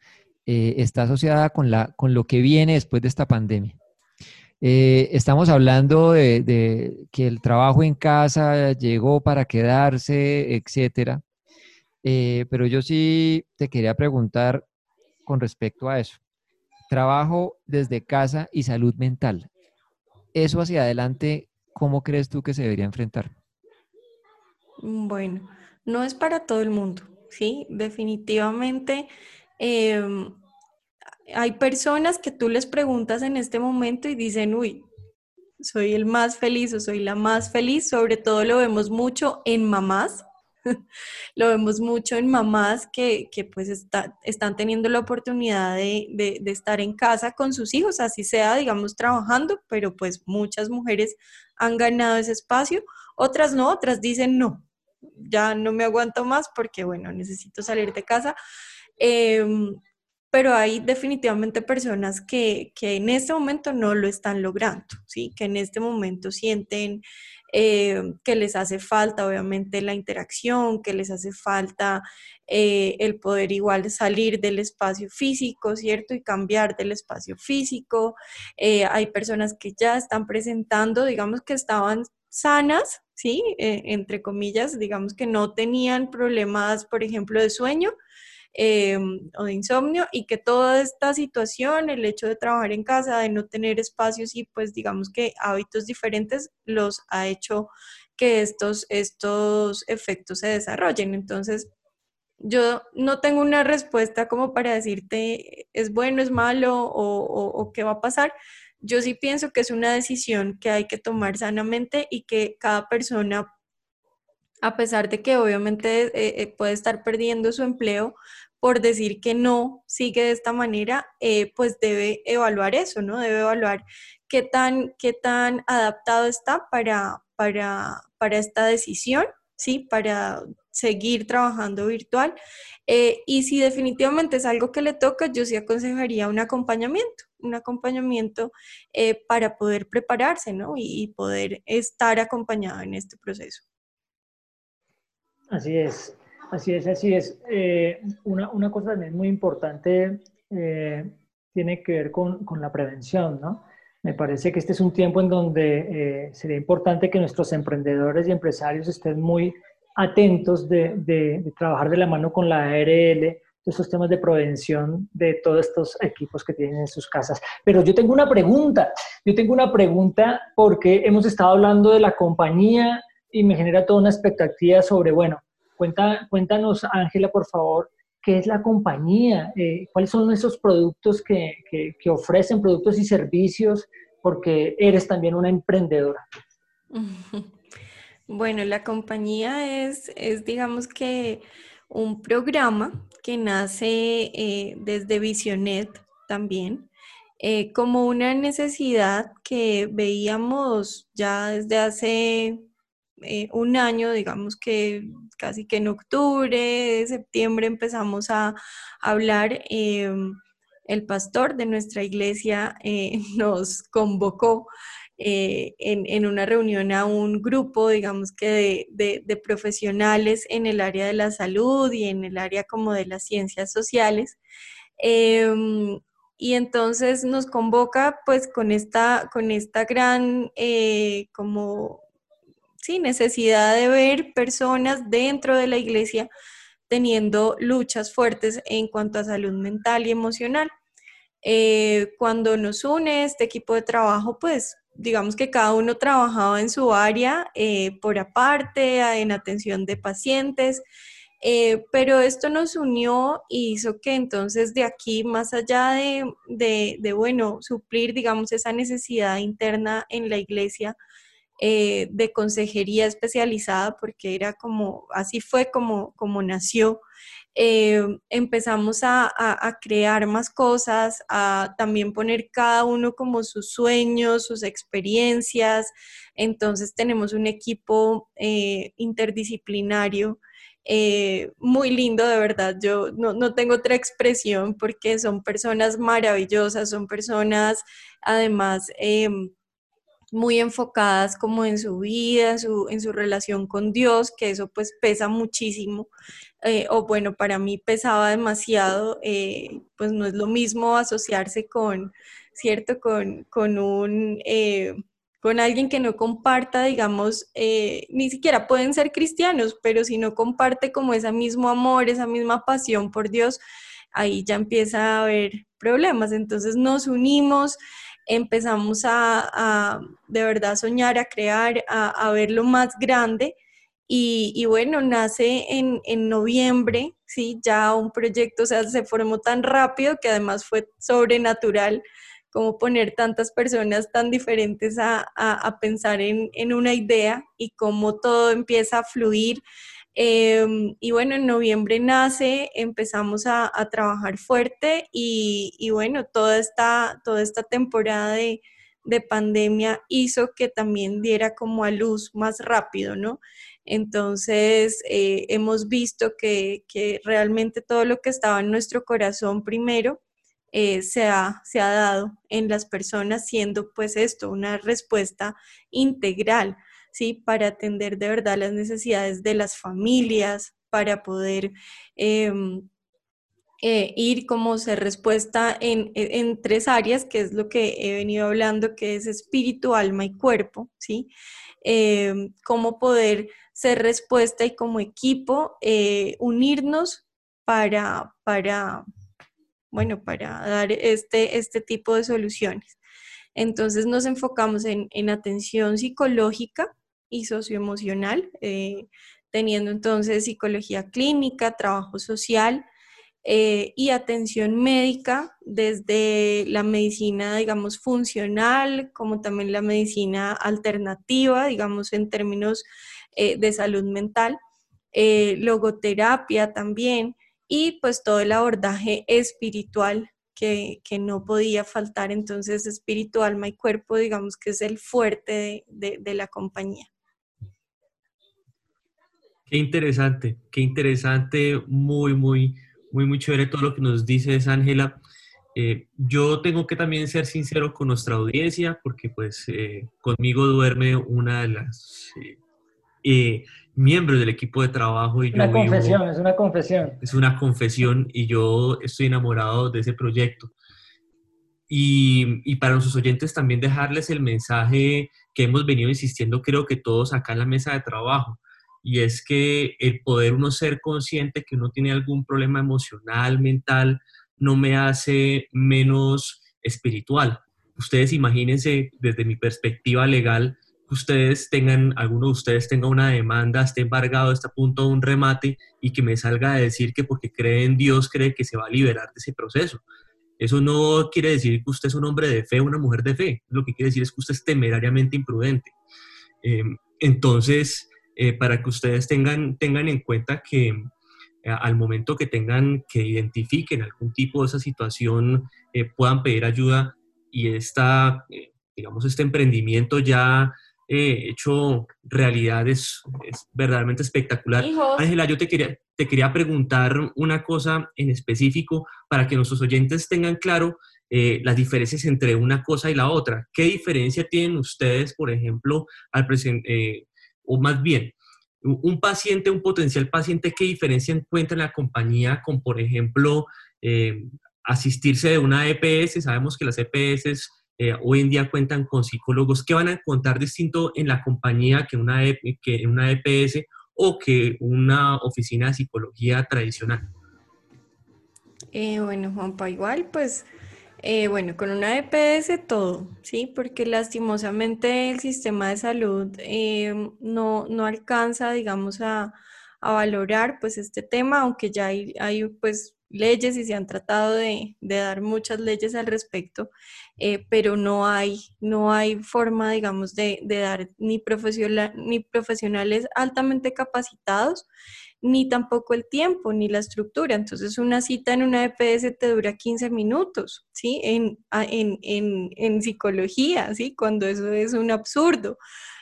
eh, está asociada con, la, con lo que viene después de esta pandemia. Eh, estamos hablando de, que el trabajo en casa llegó para quedarse, etcétera. Eh, pero yo sí te quería preguntar con respecto a eso. Trabajo desde casa y salud mental. Eso hacia adelante, ¿cómo crees tú que se debería enfrentar? Bueno, no es para todo el mundo, ¿sí? Definitivamente. Em, hay personas que tú les preguntas en este momento y dicen, uy, soy el más feliz o soy la más feliz, sobre todo lo vemos mucho en mamás, lo vemos mucho en mamás que, pues están teniendo la oportunidad de, de, estar en casa con sus hijos, así sea, digamos, trabajando, pero pues muchas mujeres han ganado ese espacio, otras no, otras dicen no, ya no me aguanto más porque, bueno, necesito salir de casa. Em, pero hay definitivamente personas que, en este momento no lo están logrando, ¿sí? que en este momento sienten eh, que les hace falta obviamente la interacción, que les hace falta eh, el poder igual salir del espacio físico, ¿cierto? Y cambiar del espacio físico. Eh, hay personas que ya están presentando, digamos que estaban sanas, ¿sí? entre comillas, digamos que no tenían problemas, por ejemplo, de sueño, Em, o de insomnio y que toda esta situación, el hecho de trabajar en casa, de no tener espacios y pues digamos que hábitos diferentes los ha hecho que estos, estos efectos se desarrollen. Entonces, yo no tengo una respuesta como para decirte es bueno, es malo o, qué va a pasar. Yo sí pienso que es una decisión que hay que tomar sanamente y que cada persona a pesar de que obviamente eh, eh, puede estar perdiendo su empleo, por decir que no sigue de esta manera, eh, pues debe evaluar eso, ¿no? Debe evaluar qué tan, qué tan adaptado está para, para, para esta decisión, ¿sí? Para seguir trabajando virtual. Y si definitivamente es algo que le toca, yo sí aconsejaría un acompañamiento, un acompañamiento para poder prepararse, ¿no? y poder estar acompañado en este proceso. Así es. Así es, así es. Eh, una, una, cosa también muy importante eh, tiene que ver con, con, la prevención, ¿no? Me parece que este es un tiempo en donde eh, sería importante que nuestros emprendedores y empresarios estén muy atentos de, de, trabajar de la mano con la ARL, de estos temas de prevención de todos estos equipos que tienen en sus casas. Pero yo tengo una pregunta, yo tengo una pregunta porque hemos estado hablando de la compañía y me genera toda una expectativa sobre, bueno, cuéntanos, Ángela, por favor, qué es la compañía, eh, cuáles son esos productos que, que, ofrecen, productos y servicios, porque eres también una emprendedora. Bueno, la compañía es, es digamos que un programa que nace eh, desde Visionet también, eh, como una necesidad que veíamos ya desde hace eh, un año, digamos que casi que en octubre, septiembre empezamos a hablar. Em, el pastor de nuestra iglesia eh, nos convocó eh, en, una reunión a un grupo, digamos que de, profesionales en el área de la salud y en el área como de las ciencias sociales. Em, y entonces nos convoca pues con esta, con esta gran como ¿sí? necesidad de ver personas dentro de la iglesia teniendo luchas fuertes en cuanto a salud mental y emocional. Eh, cuando nos une este equipo de trabajo, pues digamos que cada uno trabajaba en su área eh, por aparte, en atención de pacientes, eh, pero esto nos unió y hizo que entonces de aquí, más allá de, de, de, bueno, suplir, digamos, esa necesidad interna en la iglesia, eh, de consejería especializada, porque era como, así fue como, como nació. Eh, empezamos a, crear más cosas, a también poner cada uno como sus sueños, sus experiencias. Entonces tenemos un equipo eh, interdisciplinario. muy lindo, de verdad. Yo no, no, tengo otra expresión porque son personas maravillosas, son personas además em, muy enfocadas como en su vida, en su, en su relación con Dios, que eso pues pesa muchísimo, eh, o bueno, para mí pesaba demasiado, eh, pues no es lo mismo asociarse con, ¿cierto? Con, con un... Eh, con alguien que no comparta, digamos, ni siquiera pueden ser cristianos, pero si no comparte como ese mismo amor, esa misma pasión por Dios, ahí ya empieza a haber problemas. Entonces nos unimos, empezamos a, de verdad soñar, a crear, a, ver lo más grande. Y, bueno, nace en, noviembre, ¿sí? Ya un proyecto, o sea, se formó tan rápido que además fue sobrenatural como poner tantas personas tan diferentes a, pensar en, en, una idea y cómo todo empieza a fluir Em, y bueno, en noviembre nace, empezamos a, trabajar fuerte y, bueno, toda esta, toda esta temporada de, pandemia hizo que también diera como a luz más rápido, ¿no? Entonces, eh, hemos visto que, realmente todo lo que estaba en nuestro corazón primero eh, se, ha, se ha dado en las personas, siendo pues esto una respuesta integral ¿sí? Para atender de verdad las necesidades de las familias, para poder em, eh, ir como ser respuesta en, tres áreas, que es lo que he venido hablando, que es espíritu, alma y cuerpo, ¿sí? Em, cómo poder ser respuesta y como equipo eh, unirnos para, para, bueno, para dar este, este tipo de soluciones. Entonces nos enfocamos en, en atención psicológica, y socioemocional, eh, teniendo entonces psicología clínica, trabajo social eh, y atención médica desde la medicina, digamos, funcional, como también la medicina alternativa, digamos, en términos eh, de salud mental, logoterapia también y pues todo el abordaje espiritual que, no podía faltar. Entonces, espiritual, alma y cuerpo, digamos que es el fuerte de la compañía. Qué interesante, qué interesante, muy, muy, muy, muy chévere todo lo que nos dices, Ángela. Eh, yo tengo que también ser sincero con nuestra audiencia, porque pues eh, conmigo duerme una de las eh, miembros del equipo de trabajo. Y una confesión, es una confesión. Es una confesión y yo estoy enamorado de ese proyecto. y, y, para nuestros oyentes también dejarles el mensaje que hemos venido insistiendo creo que todos acá en la mesa de trabajo, y es que el poder uno ser consciente que uno tiene algún problema emocional, mental, no me hace menos espiritual. Ustedes imagínense desde mi perspectiva legal ustedes tengan, alguno de ustedes tenga una demanda, esté embargado, está a punto de un remate y que me salga a decir que porque cree en Dios cree que se va a liberar de ese proceso. Eso no quiere decir que usted es un hombre de fe una mujer de fe. Lo que quiere decir es que usted es temerariamente imprudente. Em, entonces, eh, para que ustedes tengan, tengan en cuenta que eh, al momento que tengan, que identifiquen algún tipo de esa situación, eh, puedan pedir ayuda y esta, digamos, este emprendimiento ya hecho realidad es, es, verdaderamente espectacular. Ángela, yo te quería, te quería preguntar una cosa en específico para que nuestros oyentes tengan claro las diferencias entre una cosa y la otra. ¿Qué diferencia tienen ustedes, por ejemplo, al eh, o más bien, un paciente, un potencial paciente, ¿qué diferencia encuentra en la compañía con, por ejemplo, eh, asistirse de una EPS? Sabemos que las EPS eh, hoy en día cuentan con psicólogos. ¿Qué van a encontrar distinto en la compañía que, una, e que una EPS o que una oficina de psicología tradicional? Eh, bueno, Juanpa, igual, pues eh, bueno, con una EPS todo, ¿sí? Porque lastimosamente el sistema de salud eh, no, no, alcanza, digamos, a, a, valorar pues este tema, aunque ya hay, hay, pues leyes y se han tratado de, de dar muchas leyes al respecto, eh, pero no hay, no hay forma, digamos, de, de dar ni, profesional, ni profesionales altamente capacitados ni tampoco el tiempo, ni la estructura. Entonces, una cita en una EPS te dura 15 minutos, ¿sí? En, en, en, psicología, ¿sí? Cuando eso es un absurdo.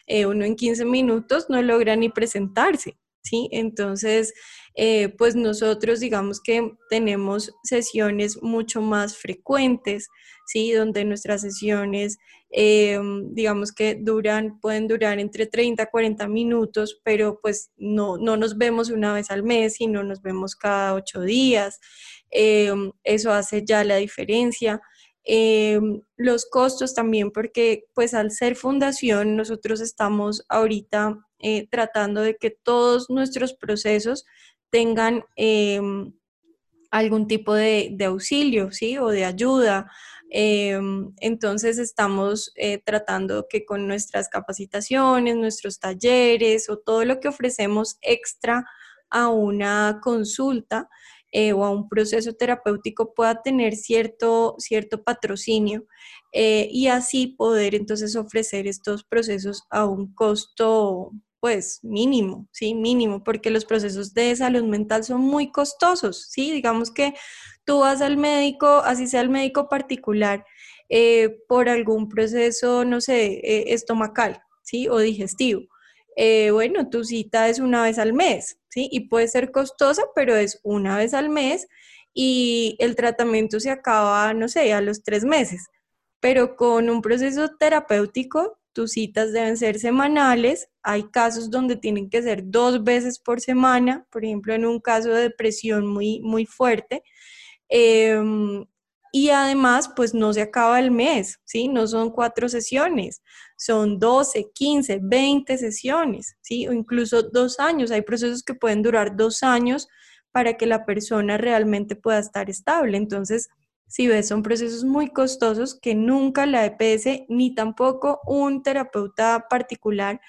Eh, uno en 15 minutos no logra ni presentarse, ¿sí? Entonces, eh, pues nosotros digamos que tenemos sesiones mucho más frecuentes, ¿sí? Donde nuestras sesiones eh, digamos que duran, pueden durar entre 30 a 40 minutos, pero pues no, no nos vemos una vez al mes, sino nos vemos cada ocho días. Eh, eso hace ya la diferencia. Eh, los costos también, porque pues al ser fundación, nosotros estamos ahorita tratando de que todos nuestros procesos tengan algún tipo de, de, auxilio, ¿sí? O de ayuda. Entonces estamos eh, tratando que con nuestras capacitaciones, nuestros talleres o todo lo que ofrecemos extra a una consulta eh, o a un proceso terapéutico pueda tener cierto, cierto patrocinio eh, y así poder entonces ofrecer estos procesos a un costo pues mínimo, sí, mínimo, porque los procesos de salud mental son muy costosos, sí, digamos que tú vas al médico, así sea el médico particular, eh, por algún proceso, no sé, eh, estomacal, sí, o digestivo. Eh, bueno, tu cita es una vez al mes, ¿sí? Y puede ser costosa, pero es una vez al mes y el tratamiento se acaba, no sé, a los tres meses. Pero con un proceso terapéutico, tus citas deben ser semanales. Hay casos donde tienen que ser dos veces por semana, por ejemplo, en un caso de depresión muy, muy fuerte. Em, y además, pues no se acaba el mes, ¿sí? No son cuatro sesiones, son 12, 15, 20 sesiones, ¿sí? O incluso dos años. Hay procesos que pueden durar dos años para que la persona realmente pueda estar estable. Entonces, si ves, son procesos muy costosos que nunca la EPS ni tampoco un terapeuta particular,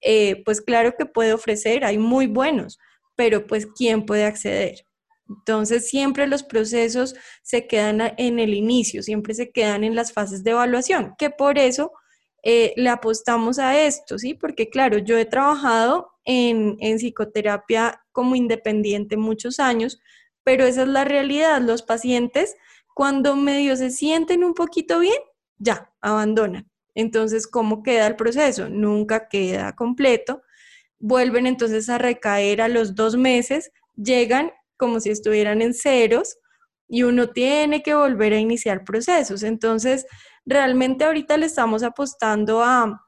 eh, pues claro que puede ofrecer, hay muy buenos, pero pues ¿quién puede acceder? Entonces siempre los procesos se quedan en el inicio, siempre se quedan en las fases de evaluación, que por eso eh, le apostamos a esto, ¿sí? Porque claro, yo he trabajado en, en psicoterapia como independiente muchos años, pero esa es la realidad, los pacientes cuando medio se sienten un poquito bien, ya, abandonan. Entonces, ¿cómo queda el proceso? Nunca queda completo. Vuelven entonces a recaer a los dos meses, llegan como si estuvieran en ceros y uno tiene que volver a iniciar procesos. Entonces, realmente ahorita le estamos apostando a,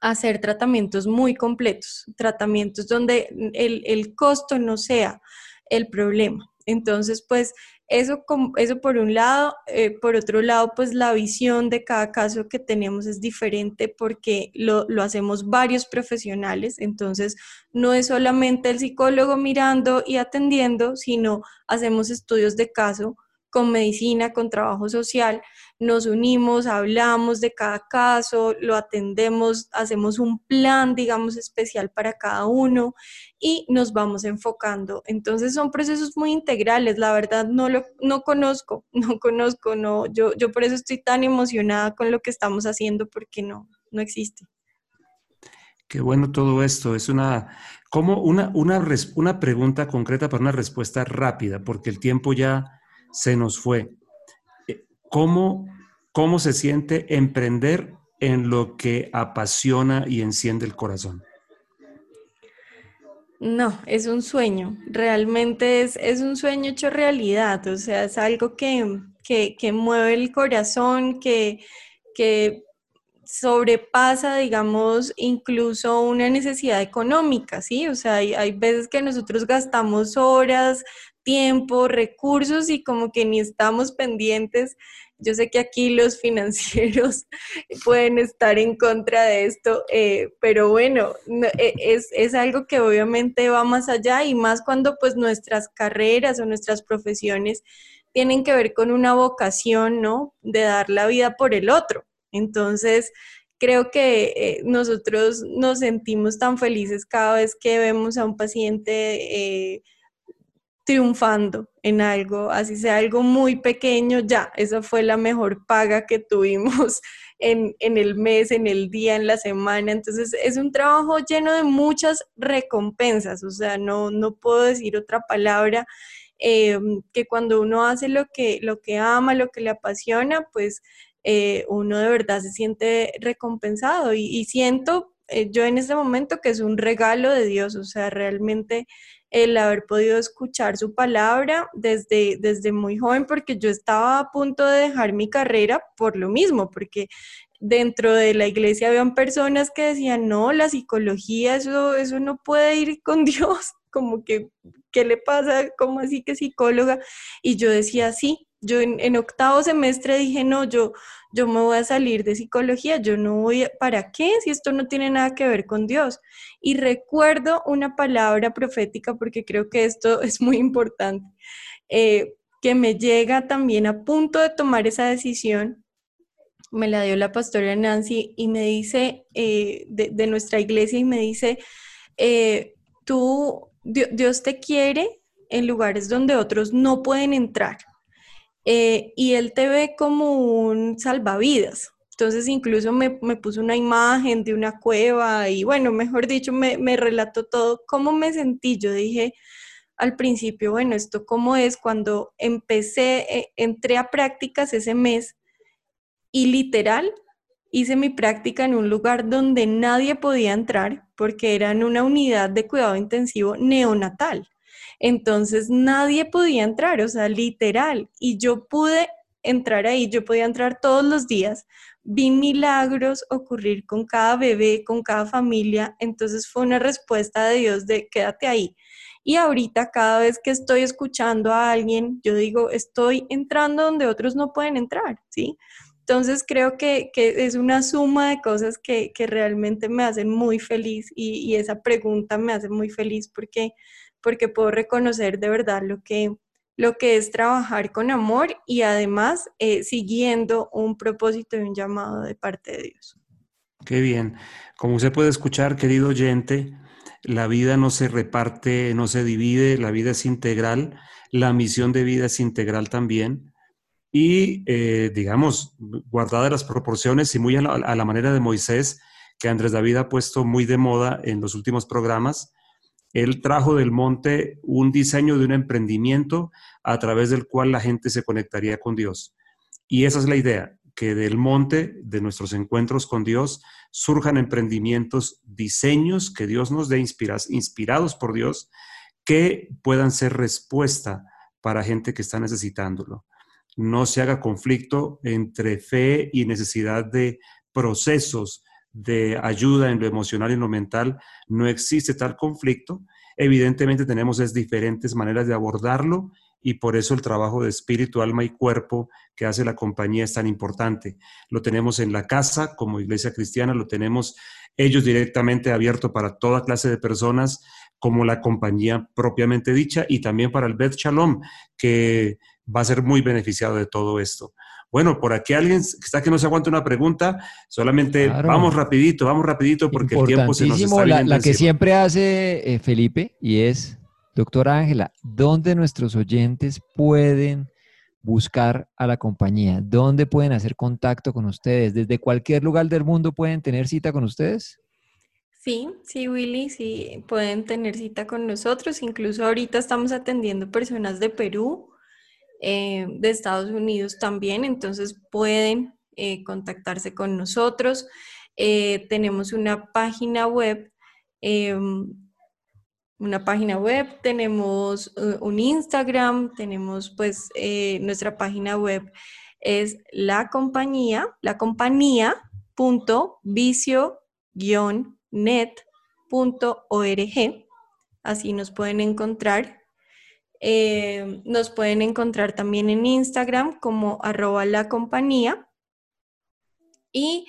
hacer tratamientos muy completos, tratamientos donde el, el costo no sea el problema. Entonces, pues eso, eso por un lado, eh, por otro lado, pues la visión de cada caso que tenemos es diferente porque lo, lo, hacemos varios profesionales, entonces no es solamente el psicólogo mirando y atendiendo, sino hacemos estudios de caso con medicina, con trabajo social, nos unimos, hablamos de cada caso, lo atendemos, hacemos un plan, digamos, especial para cada uno y nos vamos enfocando. Entonces son procesos muy integrales, la verdad no lo no conozco, no conozco, no, yo, yo por eso estoy tan emocionada con lo que estamos haciendo porque no, no existe. Qué bueno todo esto. Es una, como una, una, una pregunta concreta para una respuesta rápida, porque el tiempo ya se nos fue. ¿Cómo, cómo se siente emprender en lo que apasiona y enciende el corazón? No, es un sueño, realmente es, es un sueño hecho realidad, o sea, es algo que, que, mueve el corazón, que, que sobrepasa, digamos, incluso una necesidad económica, ¿sí? O sea, hay, hay, veces que nosotros gastamos horas, tiempo, recursos y como que ni estamos pendientes. Yo sé que aquí los financieros pueden estar en contra de esto, eh, pero bueno, e, es, es, algo que obviamente va más allá y más cuando pues nuestras carreras o nuestras profesiones tienen que ver con una vocación, ¿no? De dar la vida por el otro. Entonces, creo que eh, nosotros nos sentimos tan felices cada vez que vemos a un paciente. Eh, triunfando en algo, así sea algo muy pequeño, ya, esa fue la mejor paga que tuvimos en, el mes, en el día, en la semana. Entonces es un trabajo lleno de muchas recompensas, o sea, no, no puedo decir otra palabra. Eh, que cuando uno hace lo que, lo que ama, lo que le apasiona, pues eh, uno de verdad se siente recompensado y, siento eh, yo en este momento que es un regalo de Dios, o sea, realmente el haber podido escuchar su palabra desde, desde muy joven, porque yo estaba a punto de dejar mi carrera por lo mismo, porque dentro de la iglesia habían personas que decían, no, la psicología, eso, eso no puede ir con Dios, como que, ¿qué le pasa? ¿Cómo así que psicóloga? Y yo decía, sí, yo en, octavo semestre dije, no, yo, yo me voy a salir de psicología, yo no voy, ¿para qué? Si esto no tiene nada que ver con Dios. Y recuerdo una palabra profética, porque creo que esto es muy importante, eh, que me llega también a punto de tomar esa decisión. Me la dio la pastora Nancy y me dice, eh, de, nuestra iglesia, y me dice, eh, tú, Dios te quiere en lugares donde otros no pueden entrar. Eh, y él te ve como un salvavidas. Entonces incluso me, puso una imagen de una cueva y bueno, mejor dicho, me, me relató todo. ¿Cómo me sentí? Yo dije al principio, bueno, esto cómo es cuando empecé, eh, entré a prácticas ese mes y literal hice mi práctica en un lugar donde nadie podía entrar porque era en una unidad de cuidado intensivo neonatal. Entonces nadie podía entrar, o sea, literal. Y yo pude entrar ahí, yo podía entrar todos los días. Vi milagros ocurrir con cada bebé, con cada familia. Entonces fue una respuesta de Dios de quédate ahí. Y ahorita cada vez que estoy escuchando a alguien, yo digo, estoy entrando donde otros no pueden entrar, ¿sí? Entonces creo que, es una suma de cosas que, realmente me hacen muy feliz y, y, esa pregunta me hace muy feliz porque porque puedo reconocer de verdad lo que, lo que es trabajar con amor y además eh, siguiendo un propósito y un llamado de parte de Dios. Qué bien. Como usted puede escuchar, querido oyente, la vida no se reparte, no se divide, la vida es integral, la misión de vida es integral también. Y, eh, digamos, guardada las proporciones y muy a la manera de Moisés, que Andrés David ha puesto muy de moda en los últimos programas, él trajo del monte un diseño de un emprendimiento a través del cual la gente se conectaría con Dios. Y esa es la idea, que del monte, de nuestros encuentros con Dios, surjan emprendimientos, diseños que Dios nos dé inspirados por Dios, que puedan ser respuesta para gente que está necesitándolo. No se haga conflicto entre fe y necesidad de procesos de ayuda en lo emocional y en lo mental, no existe tal conflicto. Evidentemente tenemos es diferentes maneras de abordarlo y por eso el trabajo de espíritu, alma y cuerpo que hace la compañía es tan importante. Lo tenemos en la casa como iglesia cristiana, lo tenemos ellos directamente abierto para toda clase de personas como la compañía propiamente dicha y también para el Bet Shalom, que va a ser muy beneficiado de todo esto. Bueno, por aquí alguien que está que no se aguanta una pregunta, solamente vamos rapidito, vamos rapidito porque el tiempo se nos está la, la que siempre hace eh, Felipe y es, doctora Ángela, ¿dónde nuestros oyentes pueden buscar a la compañía? ¿Dónde pueden hacer contacto con ustedes? ¿Desde cualquier lugar del mundo pueden tener cita con ustedes? Sí, sí, Willy, sí, pueden tener cita con nosotros. Incluso ahorita estamos atendiendo personas de Perú, eh, de Estados Unidos también, entonces pueden eh, contactarse con nosotros. Eh, tenemos una página web, em, una página web, tenemos un Instagram, tenemos pues nuestra página web es la compañía, la compañía punto vicio net.org. Así nos pueden encontrar. Eh, nos pueden encontrar también en Instagram como arroba la compañía. Y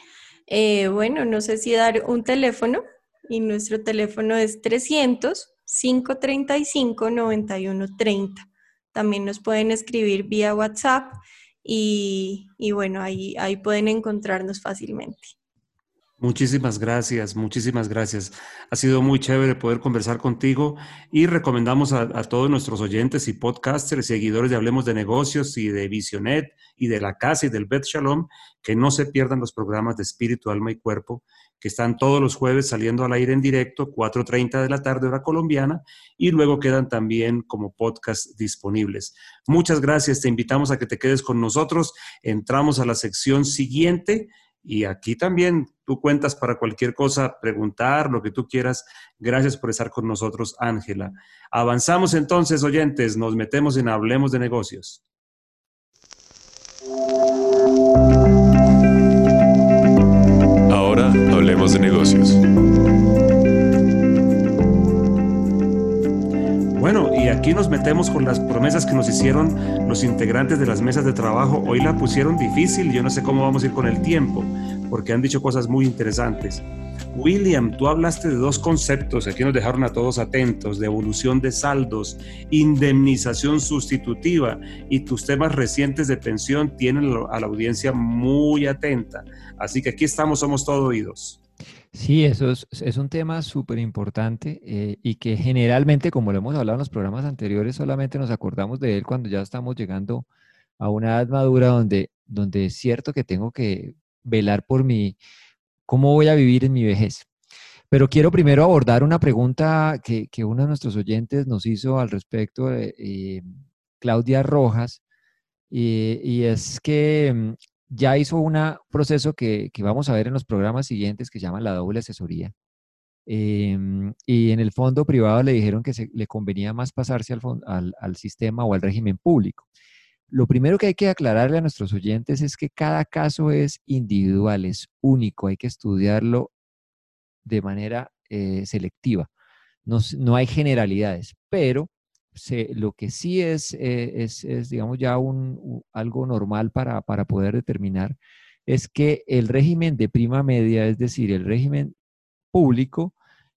eh, bueno, no sé si dar un teléfono y nuestro teléfono es 300 535 9130. También nos pueden escribir vía WhatsApp y, y bueno, ahí, ahí pueden encontrarnos fácilmente. Muchísimas gracias, muchísimas gracias. Ha sido muy chévere poder conversar contigo y recomendamos a, todos nuestros oyentes y podcasters, seguidores de Hablemos de Negocios y de Visionet y de la Casa y del Bet Shalom que no se pierdan los programas de Espíritu, Alma y Cuerpo que están todos los jueves saliendo al aire en directo, 4.30 de la tarde hora colombiana, y luego quedan también como podcast disponibles. Muchas gracias, te invitamos a que te quedes con nosotros. Entramos a la sección siguiente y aquí también tú cuentas para cualquier cosa, preguntar, lo que tú quieras. Gracias por estar con nosotros, Ángela. Avanzamos entonces, oyentes, nos metemos en Hablemos de negocios. Ahora hablemos de negocios. Bueno, y aquí nos metemos con las promesas que nos hicieron los integrantes de las mesas de trabajo. Hoy la pusieron difícil, yo no sé cómo vamos a ir con el tiempo, porque han dicho cosas muy interesantes. William, tú hablaste de dos conceptos, aquí nos dejaron a todos atentos, de evolución de saldos, indemnización sustitutiva y tus temas recientes de pensión tienen a la audiencia muy atenta. Así que aquí estamos, somos todos oídos. Sí, eso es, un tema súper importante eh, y que generalmente, como lo hemos hablado en los programas anteriores, solamente nos acordamos de él cuando ya estamos llegando a una edad madura donde, donde es cierto que tengo que velar por mi, cómo voy a vivir en mi vejez. Pero quiero primero abordar una pregunta que, uno de nuestros oyentes nos hizo al respecto, eh, Claudia Rojas, y es que mm, ya hizo un proceso que, vamos a ver en los programas siguientes que se llama la doble asesoría. Em, y en el fondo privado le dijeron que se, le convenía más pasarse al, al, sistema o al régimen público. Lo primero que hay que aclararle a nuestros oyentes es que cada caso es individual, es único, hay que estudiarlo de manera eh, selectiva. No, no hay generalidades, pero lo que sí es, eh, es, digamos, ya un, algo normal para, poder determinar es que el régimen de prima media, es decir, el régimen público,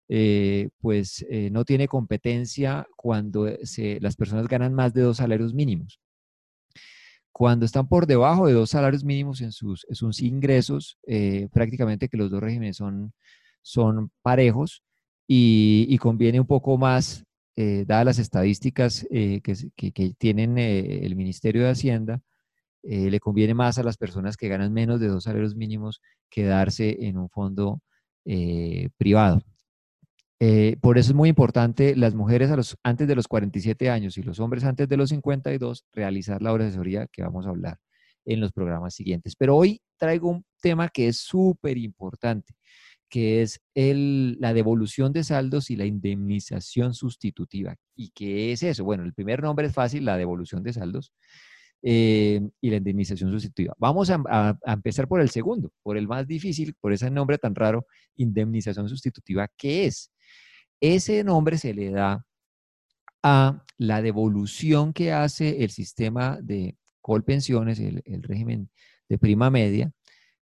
eh, pues no tiene competencia cuando las personas ganan más de dos salarios mínimos. Cuando están por debajo de dos salarios mínimos en sus, sus ingresos, prácticamente que los dos regímenes son, son parejos y, y, conviene un poco más eh, dadas las estadísticas eh, que, que, tienen eh, el Ministerio de Hacienda, le conviene más a las personas que ganan menos de dos salarios mínimos quedarse en un fondo privado. Por eso es muy importante las mujeres a los, antes de los 47 años y los hombres antes de los 52 realizar la asesoría que vamos a hablar en los programas siguientes. Pero hoy traigo un tema que es súper importante que es el, la devolución de saldos y la indemnización sustitutiva. ¿Y qué es eso? Bueno, el primer nombre es fácil, la devolución de saldos eh, y la indemnización sustitutiva. Vamos a, empezar por el segundo, por el más difícil, por ese nombre tan raro, indemnización sustitutiva. ¿Qué es? Ese nombre se le da a la devolución que hace el sistema de Colpensiones, el, el régimen de prima media,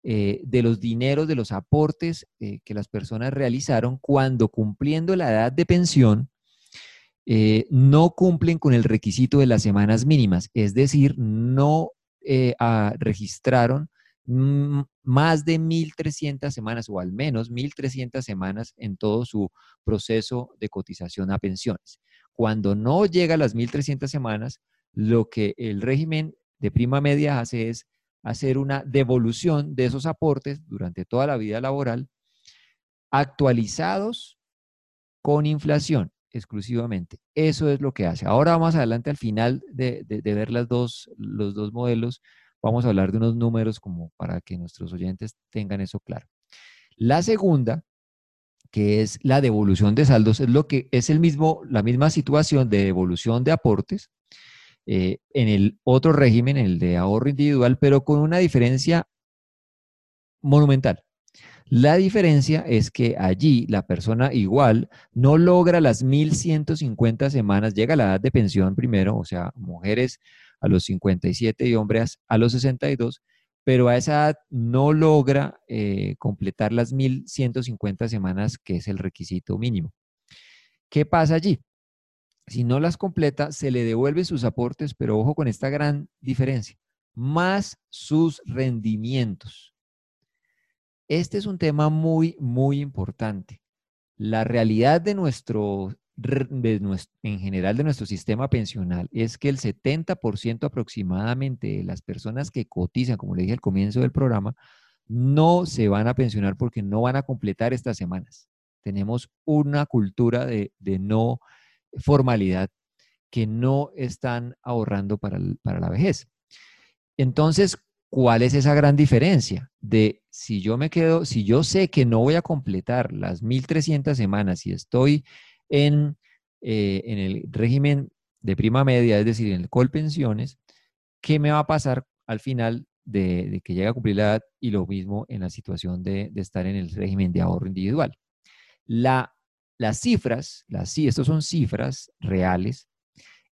eh, de los dineros, de los aportes eh, que las personas realizaron cuando cumpliendo la edad de pensión eh, no cumplen con el requisito de las semanas mínimas, es decir, no ah, registraron más de 1.300 semanas o al menos 1.300 semanas en todo su proceso de cotización a pensiones. Cuando no llega a las 1.300 semanas, lo que el régimen de prima media hace es hacer una devolución de esos aportes durante toda la vida laboral, actualizados con inflación exclusivamente. Eso es lo que hace. Ahora vamos adelante al final de, ver las dos, los dos modelos. Vamos a hablar de unos números como para que nuestros oyentes tengan eso claro. La segunda, que es la devolución de saldos, es lo que es el mismo, la misma situación de devolución de aportes, eh, en el otro régimen, el de ahorro individual, pero con una diferencia monumental. La diferencia es que allí la persona igual no logra las 1.150 semanas, llega a la edad de pensión primero, o sea, mujeres a los 57 y hombres a los 62, pero a esa edad no logra eh, completar las 1.150 semanas, que es el requisito mínimo. ¿Qué pasa allí? Si no las completa, se le devuelven sus aportes, pero ojo con esta gran diferencia, más sus rendimientos. Este es un tema muy, muy importante. La realidad de nuestro, en general de nuestro sistema pensional es que el 70% aproximadamente de las personas que cotizan, como le dije al comienzo del programa, no se van a pensionar porque no van a completar estas semanas. Tenemos una cultura de, de no formalidad que no están ahorrando para, la vejez. Entonces, ¿cuál es esa gran diferencia? De si yo me quedo, si yo sé que no voy a completar las 1.300 semanas y estoy en, eh, en el régimen de prima media, es decir, en el Colpensiones, ¿qué me va a pasar al final de, que llegue a cumplir la edad? Y lo mismo en la situación de, estar en el régimen de ahorro individual. La las cifras, las, estas son cifras reales,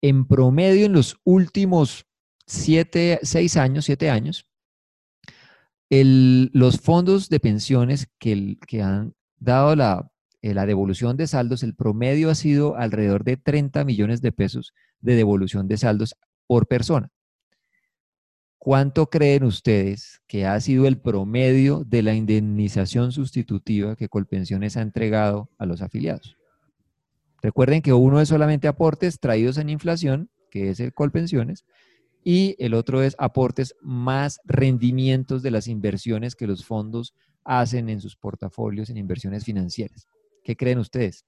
en promedio en los últimos siete, seis años, siete años, los fondos de pensiones que, que han dado la, eh, la devolución de saldos, el promedio ha sido alrededor de 30 millones de pesos de devolución de saldos por persona. ¿Cuánto creen ustedes que ha sido el promedio de la indemnización sustitutiva que Colpensiones ha entregado a los afiliados? Recuerden que uno es solamente aportes traídos en inflación, que es el Colpensiones, y el otro es aportes más rendimientos de las inversiones que los fondos hacen en sus portafolios en inversiones financieras. ¿Qué creen ustedes?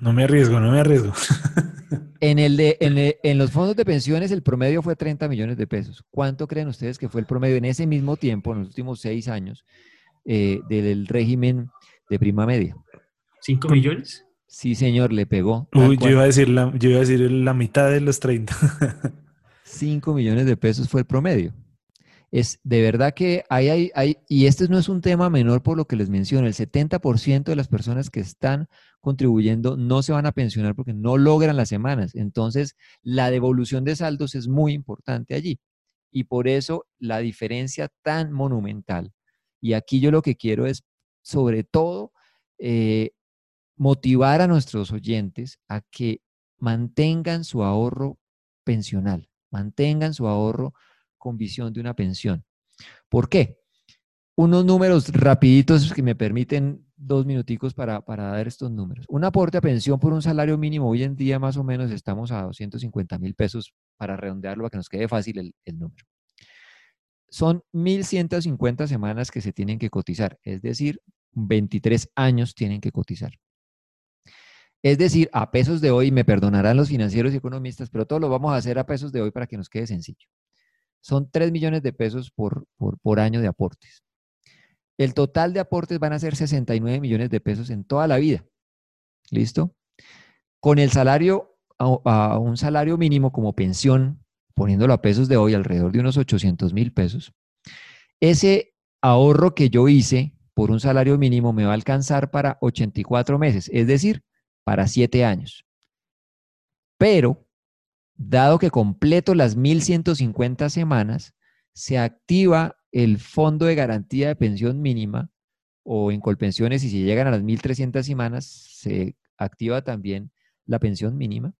No me arriesgo, no me arriesgo. En, el de, en, los fondos de pensiones el promedio fue 30 millones de pesos. ¿Cuánto creen ustedes que fue el promedio en ese mismo tiempo, en los últimos seis años, eh, del régimen de prima media? ¿Cinco millones? Sí, señor, le pegó. Uy, yo iba, a decir la, yo iba a decir la mitad de los 30. 5 millones de pesos fue el promedio. Es de verdad que hay, hay, hay, y este no es un tema menor por lo que les menciono, el 70% de las personas que están contribuyendo no se van a pensionar porque no logran las semanas. Entonces, la devolución de saldos es muy importante allí. Y por eso la diferencia tan monumental. Y aquí yo lo que quiero es, sobre todo, eh, motivar a nuestros oyentes a que mantengan su ahorro pensional, mantengan su ahorro con visión de una pensión. ¿Por qué? Unos números rapiditos que me permiten dos minuticos para, dar estos números. Un aporte a pensión por un salario mínimo, hoy en día más o menos estamos a 250 mil pesos para redondearlo para que nos quede fácil el, el número. Son 1.150 semanas que se tienen que cotizar, es decir, 23 años tienen que cotizar. Es decir, a pesos de hoy, me perdonarán los financieros y economistas, pero todo lo vamos a hacer a pesos de hoy para que nos quede sencillo son 3 millones de pesos por, por, año de aportes. El total de aportes van a ser 69 millones de pesos en toda la vida. ¿Listo? Con el salario, a, un salario mínimo como pensión, poniéndolo a pesos de hoy, alrededor de unos 800 mil pesos, ese ahorro que yo hice por un salario mínimo me va a alcanzar para 84 meses, es decir, para 7 años. Pero, dado que completo las 1150 semanas, se activa el fondo de garantía de pensión mínima o en Colpensiones, y si llegan a las 1.300 semanas, se activa también la pensión mínima.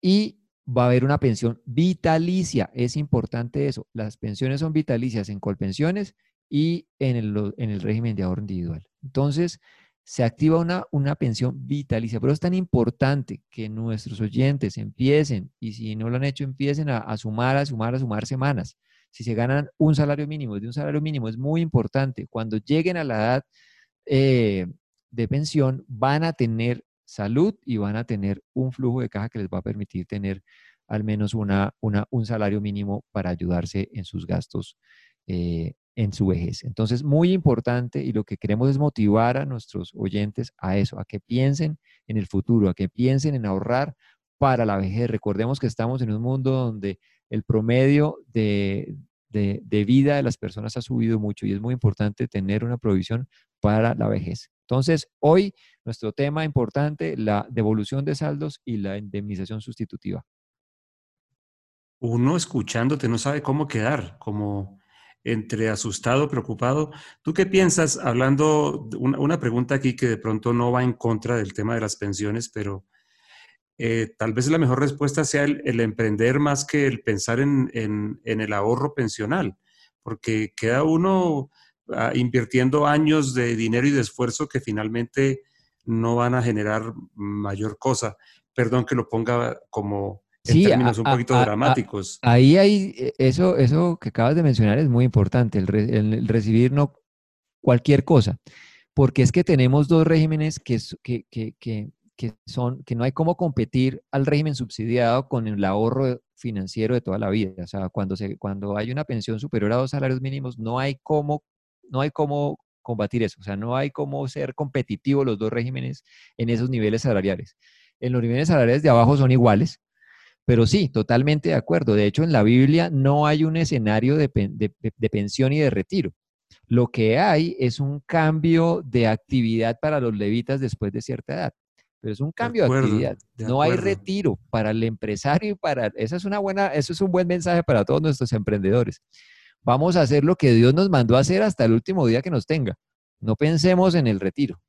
Y va a haber una pensión vitalicia. Es importante eso. Las pensiones son vitalicias en Colpensiones y en el, en el régimen de ahorro individual. Entonces, se activa una, una pensión vitalicia. Pero es tan importante que nuestros oyentes empiecen, y si no lo han hecho, empiecen a, sumar, a sumar, a sumar semanas si se ganan un salario mínimo, de un salario mínimo es muy importante. Cuando lleguen a la edad eh, de pensión, van a tener salud y van a tener un flujo de caja que les va a permitir tener al menos una, un salario mínimo para ayudarse en sus gastos eh, en su vejez. Entonces, muy importante y lo que queremos es motivar a nuestros oyentes a eso, a que piensen en el futuro, a que piensen en ahorrar para la vejez. Recordemos que estamos en un mundo donde el promedio de, vida de las personas ha subido mucho y es muy importante tener una provisión para la vejez. Entonces, hoy nuestro tema importante, la devolución de saldos y la indemnización sustitutiva. Uno escuchándote no sabe cómo quedar, como entre asustado, preocupado. ¿Tú qué piensas, hablando, una, pregunta aquí que de pronto no va en contra del tema de las pensiones, pero eh, tal vez la mejor respuesta sea el, emprender más que el pensar en, el ahorro pensional, porque queda uno ah, invirtiendo años de dinero y de esfuerzo que finalmente no van a generar mayor cosa. Perdón que lo ponga como en términos un poquito dramáticos. ahí hay, e, eso, eso que acabas de mencionar es muy importante, el, recibir no cualquier cosa, porque es que tenemos dos regímenes que, que que, son, que no hay cómo competir al régimen subsidiado con el ahorro financiero de toda la vida. O sea, cuando, se, cuando hay una pensión superior a dos salarios mínimos, no hay cómo, no hay cómo combatir eso. O sea, no hay cómo ser competitivos los dos regímenes en esos niveles salariales. En los niveles salariales de abajo son iguales, pero sí, totalmente de acuerdo. De hecho, en la Biblia no hay un escenario de, de pensión y de retiro. Lo que hay es un cambio de actividad para los levitas después de cierta edad pero es un cambio de, actividad. no hay retiro para el empresario y para eso es una buena, eso es un buen mensaje para todos nuestros emprendedores. Vamos a hacer lo que Dios nos mandó a hacer hasta el último día que nos tenga. No pensemos en el retiro,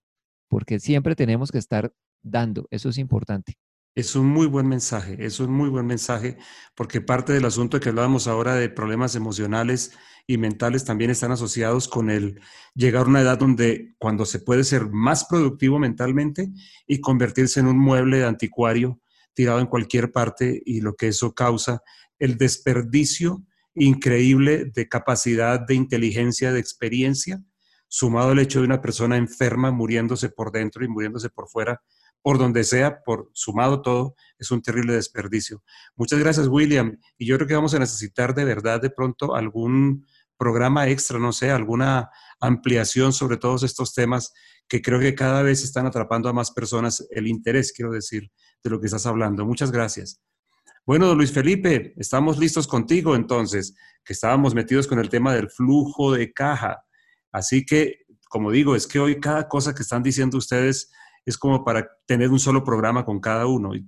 porque siempre tenemos que estar dando, eso es importante. Es un muy buen mensaje, es un muy buen mensaje, porque parte del asunto que hablábamos ahora de problemas emocionales y mentales también están asociados con el llegar a una edad donde cuando se puede ser más productivo mentalmente y convertirse en un mueble de anticuario tirado en cualquier parte y lo que eso causa, el desperdicio increíble de capacidad, de inteligencia, de experiencia, sumado al hecho de una persona enferma muriéndose por dentro y muriéndose por fuera, por donde sea, por sumado todo, es un terrible desperdicio. Muchas gracias, William. Y yo creo que vamos a necesitar de verdad de pronto algún programa extra, no sé, alguna ampliación sobre todos estos temas que creo que cada vez están atrapando a más personas el interés, quiero decir, de lo que estás hablando. Muchas gracias. Bueno, Luis Felipe, estamos listos contigo entonces, que estábamos metidos con el tema del flujo de caja. Así que, como digo, es que hoy cada cosa que están diciendo ustedes es como para tener un solo programa con cada uno. Y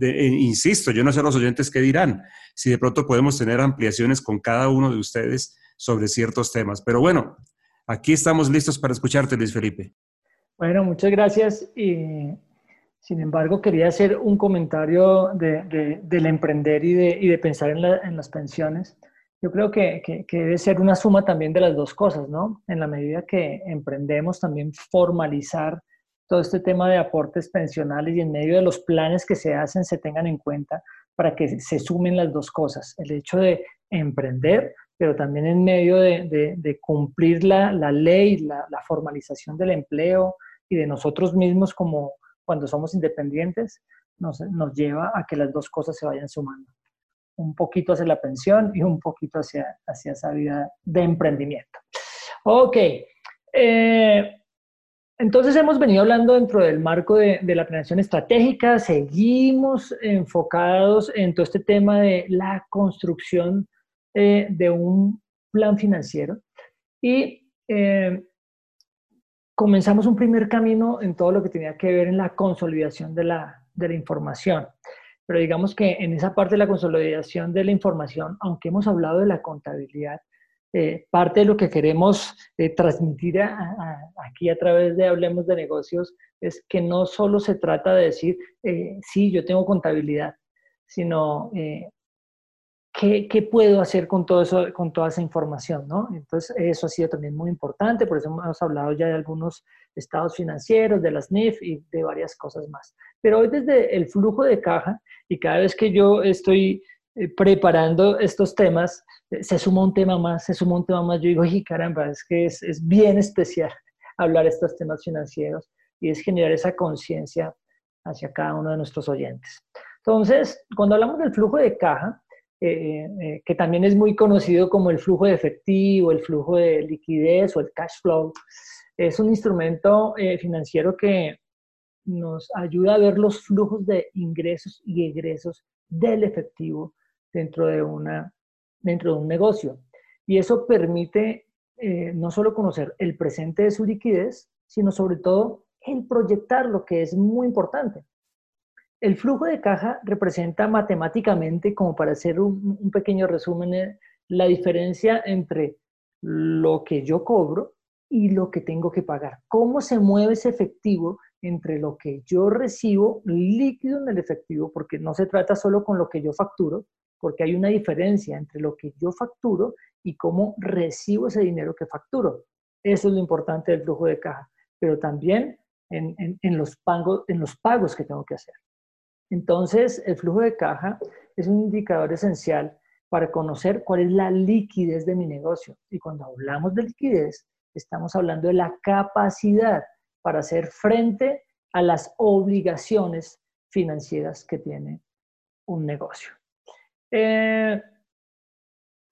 eh, insisto, yo no sé los oyentes qué dirán, si de pronto podemos tener ampliaciones con cada uno de ustedes sobre ciertos temas. Pero bueno, aquí estamos listos para escucharte, Luis Felipe. Bueno, muchas gracias. Y, sin embargo, quería hacer un comentario de, del emprender y de, y de pensar en, las pensiones. Yo creo que, que, debe ser una suma también de las dos cosas, ¿no? En la medida que emprendemos, también formalizar todo este tema de aportes pensionales y en medio de los planes que se hacen se tengan en cuenta para que se sumen las dos cosas. El hecho de emprender, pero también en medio de, cumplir la, ley, la, formalización del empleo y de nosotros mismos como cuando somos independientes, nos, lleva a que las dos cosas se vayan sumando. Un poquito hacia la pensión y un poquito hacia, hacia esa vida de emprendimiento. Ok. Eh, entonces hemos venido hablando dentro del marco de, la planeación estratégica, seguimos enfocados en todo este tema de la construcción eh, de un plan financiero y eh, comenzamos un primer camino en todo lo que tenía que ver en la consolidación de la, información. pero digamos que en esa parte de la consolidación de la información, aunque hemos hablado de la contabilidad, eh, parte de lo que queremos eh, transmitir aquí a través de Hablemos de Negocios es que no solo se trata de decir, eh, sí, yo tengo contabilidad, sino ¿qué, puedo hacer con, todo eso, con toda esa información? ¿no? Entonces, eso ha sido también muy importante, por eso hemos hablado ya de algunos estados financieros, de las NIF y de varias cosas más. Pero hoy desde el flujo de caja, y cada vez que yo estoy eh, preparando estos temas, eh, se suma un tema más, se suma un tema más. Yo digo, y caramba, es que es, es bien especial hablar estos temas financieros y es generar esa conciencia hacia cada uno de nuestros oyentes. Entonces, cuando hablamos del flujo de caja, eh, que también es muy conocido como el flujo de efectivo, el flujo de liquidez o el cash flow, es un instrumento financiero que nos ayuda a ver los flujos de ingresos y egresos del efectivo dentro de, una, dentro de un negocio. Y eso permite eh, no solo conocer el presente de su liquidez, sino sobre todo el proyectar lo que es muy importante. El flujo de caja representa matemáticamente, como para hacer un, un pequeño resumen, eh, la diferencia entre lo que yo cobro y lo que tengo que pagar. ¿Cómo se mueve ese efectivo entre lo que yo recibo líquido en el efectivo? Porque no se trata solo con lo que yo facturo, porque hay una diferencia entre lo que yo facturo y cómo recibo ese dinero que facturo. Eso es lo importante del flujo de caja, pero también en, los, pagos, en los pagos que tengo que hacer. Entonces, el flujo de caja es un indicador esencial para conocer cuál es la liquidez de mi negocio. Y cuando hablamos de liquidez, estamos hablando de la capacidad para hacer frente a las obligaciones financieras que tiene un negocio. Eh,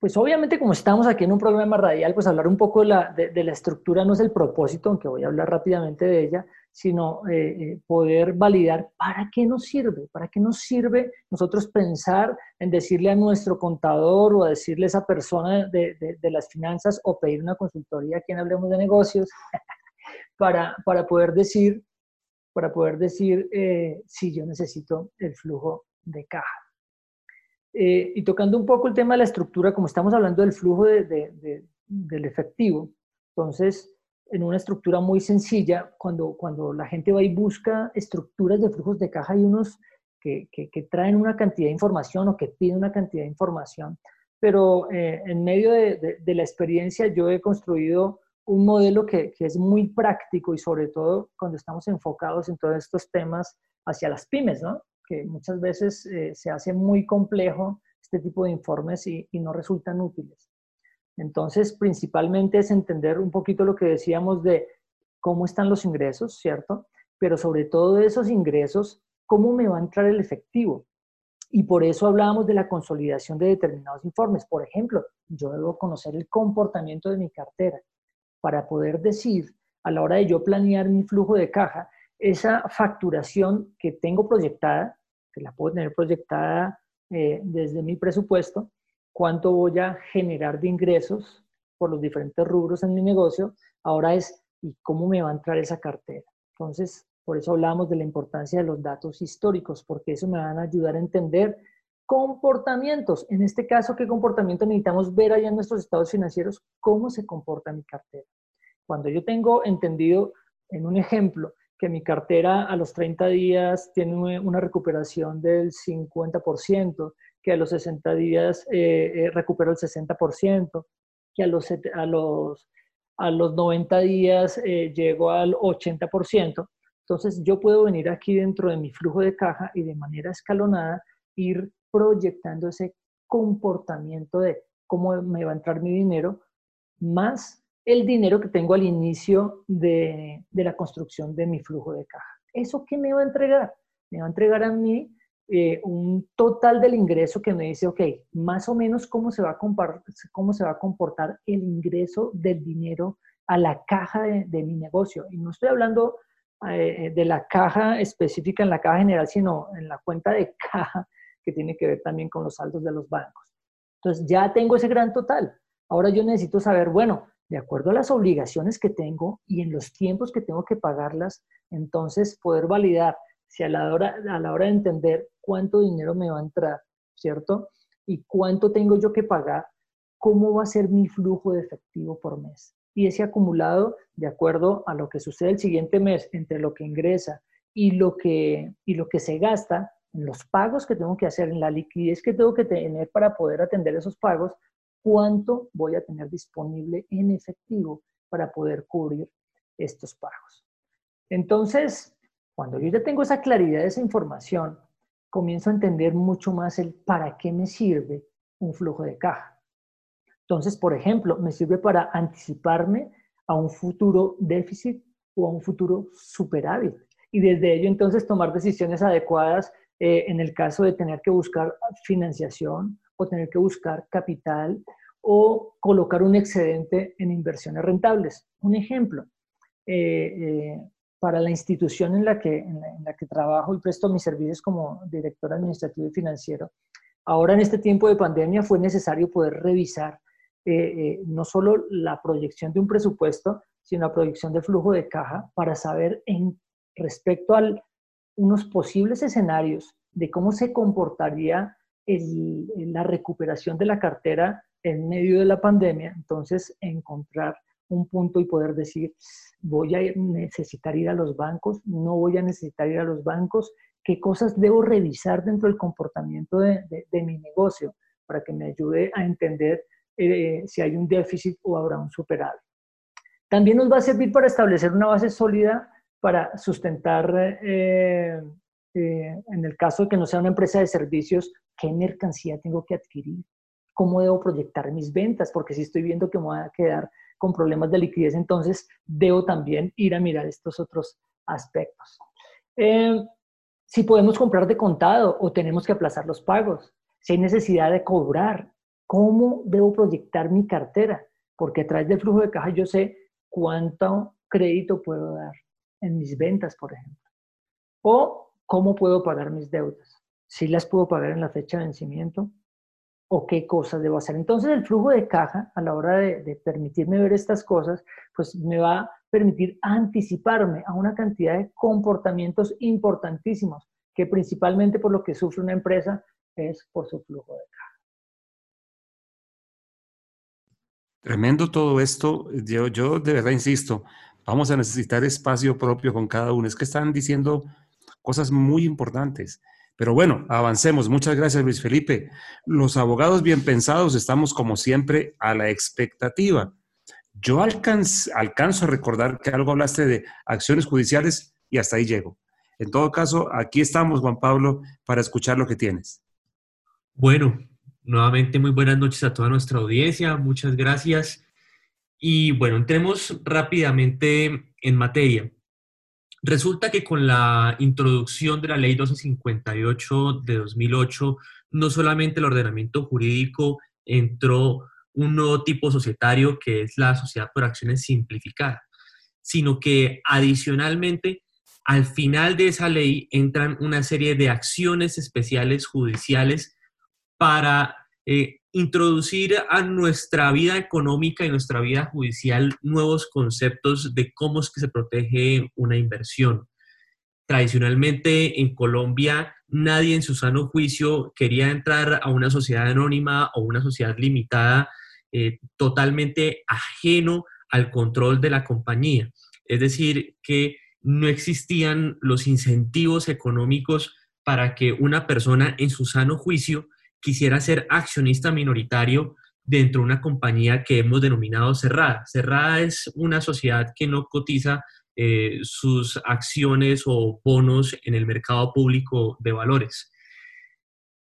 pues obviamente como estamos aquí en un programa radial, pues hablar un poco de la, estructura no es el propósito, aunque voy a hablar rápidamente de ella, sino eh, eh, poder validar para qué nos sirve, para qué nos sirve nosotros pensar en decirle a nuestro contador o a decirle a esa persona de, las finanzas o pedir una consultoría a quien hablemos de negocios, para poder decir, para poder decir si yo necesito el flujo de caja. Eh, y tocando un poco el tema de la estructura, como estamos hablando del flujo del efectivo, entonces, en una estructura muy sencilla, cuando, cuando la gente va y busca estructuras de flujos de caja, hay unos que, traen una cantidad de información o que piden una cantidad de información, pero eh, en medio de, de, la experiencia yo he construido un modelo que, que, es muy práctico y sobre todo cuando estamos enfocados en todos estos temas hacia las pymes, ¿no? Que muchas veces eh, se hace muy complejo este tipo de informes y, no resultan útiles. Entonces, principalmente es entender un poquito lo que decíamos de cómo están los ingresos, ¿cierto? Pero sobre todo de esos ingresos, cómo me va a entrar el efectivo. Y por eso hablábamos de la consolidación de determinados informes. Por ejemplo, yo debo conocer el comportamiento de mi cartera para poder decir, a la hora de yo planear mi flujo de caja, esa facturación que tengo proyectada, que la puedo tener proyectada eh, desde mi presupuesto, cuánto voy a generar de ingresos por los diferentes rubros en mi negocio, ahora es y cómo me va a entrar esa cartera. Entonces, por eso hablamos de la importancia de los datos históricos, porque eso me van a ayudar a entender comportamientos. En este caso, ¿qué comportamiento necesitamos ver allá en nuestros estados financieros? ¿Cómo se comporta mi cartera? Cuando yo tengo entendido, en un ejemplo, que mi cartera a los 30 días tiene una recuperación del 50%, que a los 60 días eh, eh, el 60%, que a los, a los, a los 90 días eh, llego al 80%. Entonces yo puedo venir aquí dentro de mi flujo de caja y de manera escalonada ir proyectando ese comportamiento de cómo me va a entrar mi dinero, más el dinero que tengo al inicio de, la construcción de mi flujo de caja. ¿Eso qué me va a entregar? Me va a entregar a mí eh, un total del ingreso que me dice, ok, más o menos cómo se va a, cómo se va a comportar el ingreso del dinero a la caja de, mi negocio. Y no estoy hablando eh, de la caja específica en la caja general, sino en la cuenta de caja que tiene que ver también con los saldos de los bancos. Entonces ya tengo ese gran total. Ahora yo necesito saber, bueno, de acuerdo a las obligaciones que tengo y en los tiempos que tengo que pagarlas, entonces poder validar si a la, hora, a la hora de entender cuánto dinero me va a entrar, ¿cierto? Y cuánto tengo yo que pagar, cómo va a ser mi flujo de efectivo por mes. Y ese acumulado, de acuerdo a lo que sucede el siguiente mes, entre lo que ingresa y lo que, y lo que se gasta, en los pagos que tengo que hacer, en la liquidez que tengo que tener para poder atender esos pagos, cuánto voy a tener disponible en efectivo para poder cubrir estos pagos. Entonces, cuando yo ya tengo esa claridad de esa información, comienzo a entender mucho más el para qué me sirve un flujo de caja. Entonces, por ejemplo, me sirve para anticiparme a un futuro déficit o a un futuro superávit. Y desde ello entonces tomar decisiones adecuadas eh, en el caso de tener que buscar financiación o tener que buscar capital o colocar un excedente en inversiones rentables. Un ejemplo, eh, eh, para la institución en la, que, en la, que trabajo y presto mis servicios como director administrativo y financiero, ahora en este tiempo de pandemia fue necesario poder revisar eh, no solo la proyección de un presupuesto, sino la proyección de flujo de caja para saber en respecto a unos posibles escenarios de cómo se comportaría la recuperación de la cartera en medio de la pandemia, entonces encontrar un punto y poder decir, voy a necesitar ir a los bancos, no voy a necesitar ir a los bancos, qué cosas debo revisar dentro del comportamiento de, mi negocio para que me ayude a entender eh, si hay un déficit o habrá un superávit. También nos va a servir para establecer una base sólida para sustentar, eh, eh, en el caso de que no sea una empresa de servicios, qué mercancía tengo que adquirir, cómo debo proyectar mis ventas, porque si estoy viendo que me voy a quedar con problemas de liquidez, entonces debo también ir a mirar estos otros aspectos. Eh, si podemos comprar de contado o tenemos que aplazar los pagos, si hay necesidad de cobrar, cómo debo proyectar mi cartera, porque a través del flujo de caja yo sé cuánto crédito puedo dar en mis ventas, por ejemplo, o cómo puedo pagar mis deudas, si las puedo pagar en la fecha de vencimiento o qué cosas debo hacer. Entonces el flujo de caja a la hora de, permitirme ver estas cosas, pues me va a permitir anticiparme a una cantidad de comportamientos importantísimos, que principalmente por lo que sufre una empresa es por su flujo de caja. Tremendo todo esto. Yo, yo de verdad insisto, vamos a necesitar espacio propio con cada uno. Es que están diciendo cosas muy importantes. Pero bueno, avancemos. Muchas gracias, Luis Felipe. Los abogados bien pensados estamos, como siempre, a la expectativa. Yo alcanzo, alcanzo a recordar que algo hablaste de acciones judiciales y hasta ahí llego. En todo caso, aquí estamos, Juan Pablo, para escuchar lo que tienes. Bueno, nuevamente muy buenas noches a toda nuestra audiencia. Muchas gracias. Y bueno, entremos rápidamente en materia. Resulta que con la introducción de la ley 1258 de 2008, no solamente el ordenamiento jurídico entró un nuevo tipo societario que es la sociedad por acciones simplificada, sino que adicionalmente al final de esa ley entran una serie de acciones especiales judiciales para eh, introducir a nuestra vida económica y nuestra vida judicial nuevos conceptos de cómo es que se protege una inversión. Tradicionalmente en Colombia nadie en su sano juicio quería entrar a una sociedad anónima o una sociedad limitada eh, totalmente ajeno al control de la compañía. Es decir, que no existían los incentivos económicos para que una persona en su sano juicio quisiera ser accionista minoritario dentro de una compañía que hemos denominado cerrada. Cerrada es una sociedad que no cotiza eh, sus acciones o bonos en el mercado público de valores.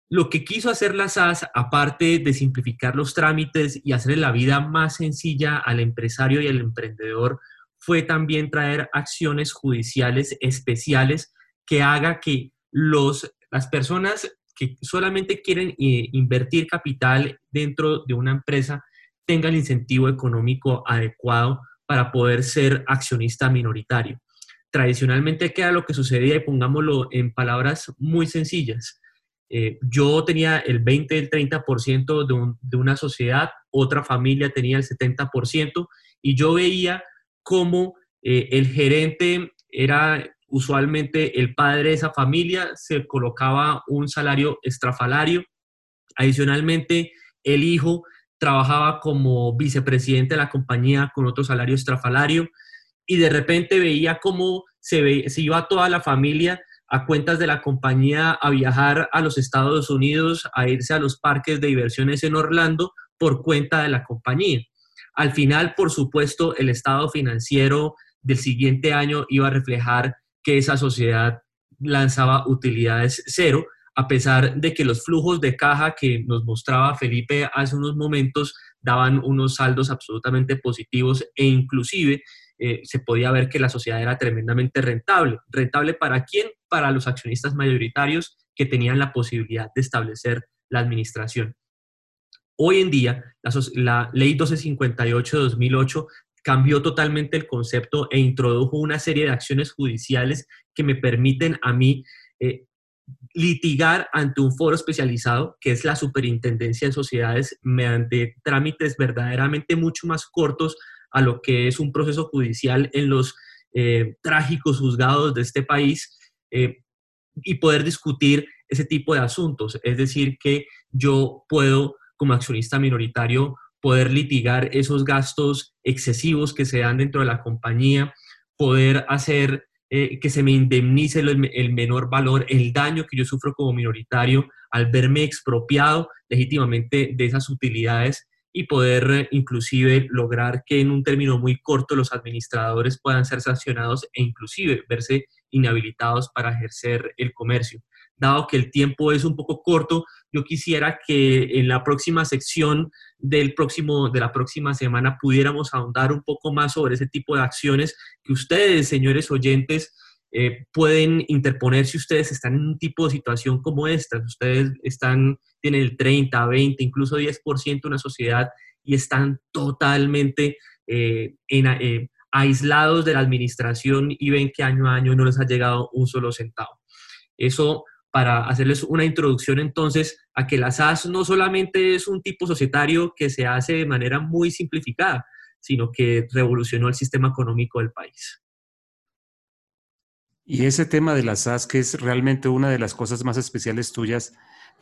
Lo que quiso hacer la SAS, aparte de simplificar los trámites y hacer la vida más sencilla al empresario y al emprendedor, fue también traer acciones judiciales especiales que haga que los, las personas solamente quieren eh, invertir capital dentro de una empresa tengan el incentivo económico adecuado para poder ser accionista minoritario. Tradicionalmente, ¿qué era lo que sucedía? Y pongámoslo en palabras muy sencillas. Eh, yo tenía el 20, el 30% de, de una sociedad, otra familia tenía el 70%, y yo veía cómo eh, el gerente era usualmente el padre de esa familia se colocaba un salario estrafalario. Adicionalmente, el hijo trabajaba como vicepresidente de la compañía con otro salario estrafalario y de repente veía cómo se, se iba toda la familia a cuentas de la compañía a viajar a los Estados Unidos, a irse a los parques de diversiones en Orlando por cuenta de la compañía. Al final, por supuesto, el estado financiero del siguiente año iba a reflejar que esa sociedad lanzaba utilidades cero, a pesar de que los flujos de caja que nos mostraba Felipe hace unos momentos daban unos saldos absolutamente positivos e inclusive eh, se podía ver que la sociedad era tremendamente rentable. ¿Rentable para quién? Para los accionistas mayoritarios que tenían la posibilidad de establecer la administración. Hoy en día, la, la ley 1258 de 2008 cambió totalmente el concepto e introdujo una serie de acciones judiciales que me permiten a mí eh, litigar ante un foro especializado, que es la Superintendencia de Sociedades, mediante trámites verdaderamente mucho más cortos a lo que es un proceso judicial en los eh, trágicos juzgados de este país eh, y poder discutir ese tipo de asuntos. Es decir, que yo puedo, como accionista minoritario, poder litigar esos gastos excesivos que se dan dentro de la compañía, poder hacer eh, que se me indemnice el, menor valor, el daño que yo sufro como minoritario al verme expropiado legítimamente de esas utilidades y poder eh, inclusive lograr que en un término muy corto los administradores puedan ser sancionados e inclusive verse inhabilitados para ejercer el comercio. Dado que el tiempo es un poco corto, yo quisiera que en la próxima sección del próximo, de la próxima semana pudiéramos ahondar un poco más sobre ese tipo de acciones que ustedes, señores oyentes, eh, pueden interponer si ustedes están en un tipo de situación como esta. Ustedes están, tienen el 30, 20, incluso 10% de una sociedad y están totalmente eh, eh, aislados de la administración y ven que año a año no les ha llegado un solo centavo. Eso para hacerles una introducción entonces a que la SAS no solamente es un tipo societario que se hace de manera muy simplificada, sino que revolucionó el sistema económico del país. Y ese tema de la SAS, que es realmente una de las cosas más especiales tuyas,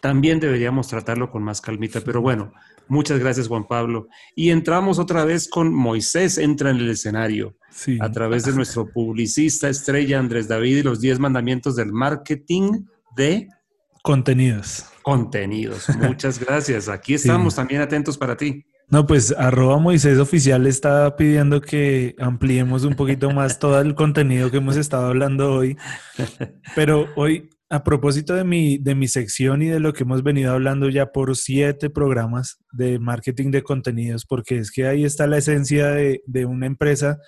también deberíamos tratarlo con más calmita. Pero bueno, muchas gracias Juan Pablo. Y entramos otra vez con Moisés, entra en el escenario. A través de nuestro publicista estrella Andrés David y los 10 mandamientos del marketing de contenidos. Contenidos. Muchas gracias. Aquí estamos también atentos para ti. No, pues arroba Moisés Oficial está pidiendo que ampliemos un poquito más todo el contenido que hemos estado hablando hoy. Pero hoy, a propósito de mi, de mi sección y de lo que hemos venido hablando ya por siete programas de marketing de contenidos, porque es que ahí está la esencia de, de una empresa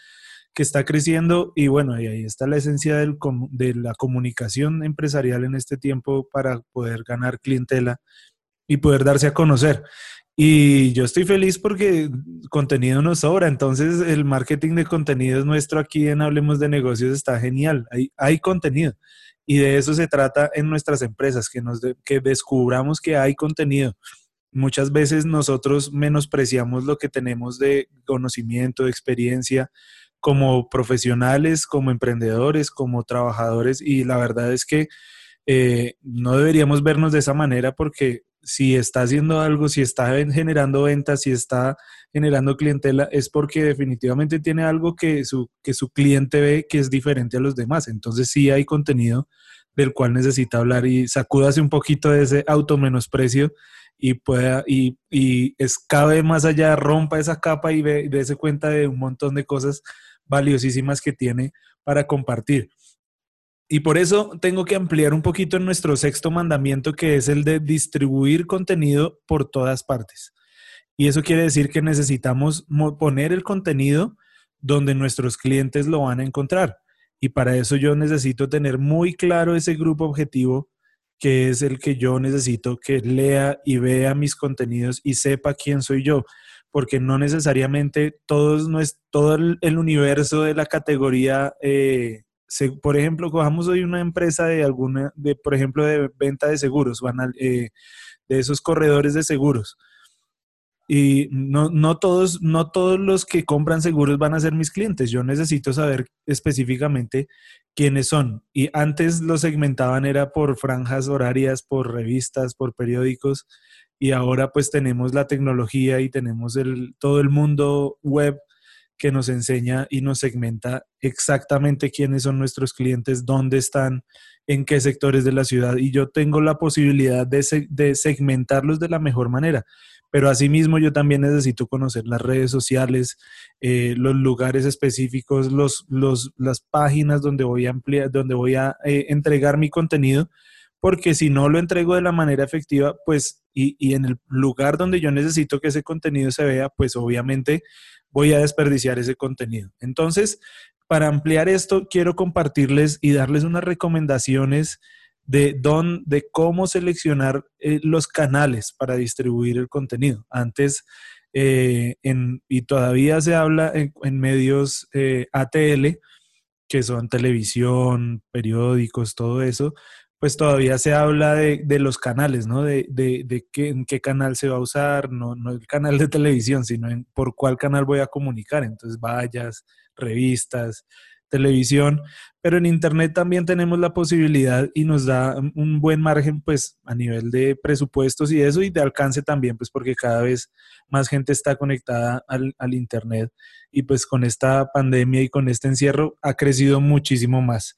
que está creciendo y bueno, y ahí está la esencia del, de la comunicación empresarial en este tiempo para poder ganar clientela y poder darse a conocer. Y yo estoy feliz porque contenido nos sobra, entonces el marketing de contenidos nuestro aquí en Hablemos de Negocios está genial, hay, hay contenido y de eso se trata en nuestras empresas, que, nos que descubramos que hay contenido. Muchas veces nosotros menospreciamos lo que tenemos de conocimiento, de experiencia, como profesionales, como emprendedores, como trabajadores y la verdad es que eh, no deberíamos vernos de esa manera porque si está haciendo algo, si está generando ventas, si está generando clientela, es porque definitivamente tiene algo que su, que su cliente ve que es diferente a los demás. Entonces sí hay contenido del cual necesita hablar y sacúdase un poquito de ese automenosprecio y pueda y, y escabe más allá, rompa esa capa y ve, dése cuenta de un montón de cosas valiosísimas que tiene para compartir. Y por eso tengo que ampliar un poquito en nuestro sexto mandamiento, que es el de distribuir contenido por todas partes. Y eso quiere decir que necesitamos poner el contenido donde nuestros clientes lo van a encontrar. Y para eso yo necesito tener muy claro ese grupo objetivo, que es el que yo necesito que lea y vea mis contenidos y sepa quién soy yo porque no necesariamente todos, no es, todo el, universo de la categoría, eh, por ejemplo, cojamos hoy una empresa de alguna, de, por ejemplo, de venta de seguros, van eh, de esos corredores de seguros. y no, no, todos, no todos los que compran seguros van a ser mis clientes. Yo necesito saber específicamente quiénes son. Y antes lo segmentaban era por franjas horarias, por revistas, por periódicos. Y ahora pues tenemos la tecnología y tenemos el, todo el mundo web que nos enseña y nos segmenta exactamente quiénes son nuestros clientes, dónde están, en qué sectores de la ciudad. Y yo tengo la posibilidad de, de segmentarlos de la mejor manera pero asimismo yo también necesito conocer las redes sociales, eh, los lugares específicos, los, los, las páginas donde voy a ampliar, donde voy a eh, entregar mi contenido, porque si no lo entrego de la manera efectiva, pues, y, y en el lugar donde yo necesito que ese contenido se vea, pues obviamente voy a desperdiciar ese contenido. Entonces, para ampliar esto, quiero compartirles y darles unas recomendaciones de, don, de cómo seleccionar eh, los canales para distribuir el contenido. Antes, eh, en, y todavía se habla en, medios eh, ATL, que son televisión, periódicos, todo eso, pues todavía se habla de, de los canales, ¿no? De, de, de qué, en qué canal se va a usar, no, no el canal de televisión, sino en por cuál canal voy a comunicar. Entonces, vallas, revistas, televisión, pero en Internet también tenemos la posibilidad y nos da un buen margen pues a nivel de presupuestos y eso y de alcance también pues porque cada vez más gente está conectada al, al Internet y pues con esta pandemia y con este encierro ha crecido muchísimo más.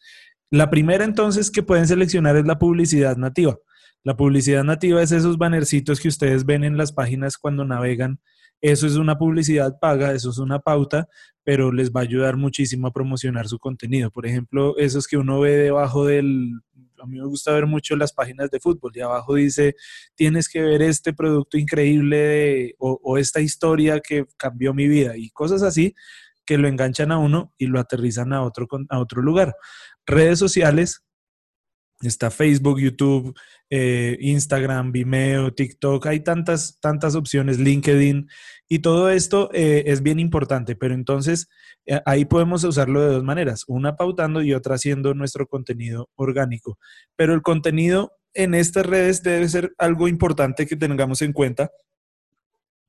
La primera entonces que pueden seleccionar es la publicidad nativa. La publicidad nativa es esos bannercitos que ustedes ven en las páginas cuando navegan eso es una publicidad paga, eso es una pauta, pero les va a ayudar muchísimo a promocionar su contenido. Por ejemplo, esos que uno ve debajo del... A mí me gusta ver mucho las páginas de fútbol y abajo dice, tienes que ver este producto increíble o, o esta historia que cambió mi vida y cosas así que lo enganchan a uno y lo aterrizan a otro, a otro lugar. Redes sociales, Está Facebook, YouTube, eh, Instagram, Vimeo, TikTok, hay tantas, tantas opciones, LinkedIn, y todo esto eh, es bien importante, pero entonces eh, ahí podemos usarlo de dos maneras, una pautando y otra haciendo nuestro contenido orgánico. Pero el contenido en estas redes debe ser algo importante que tengamos en cuenta.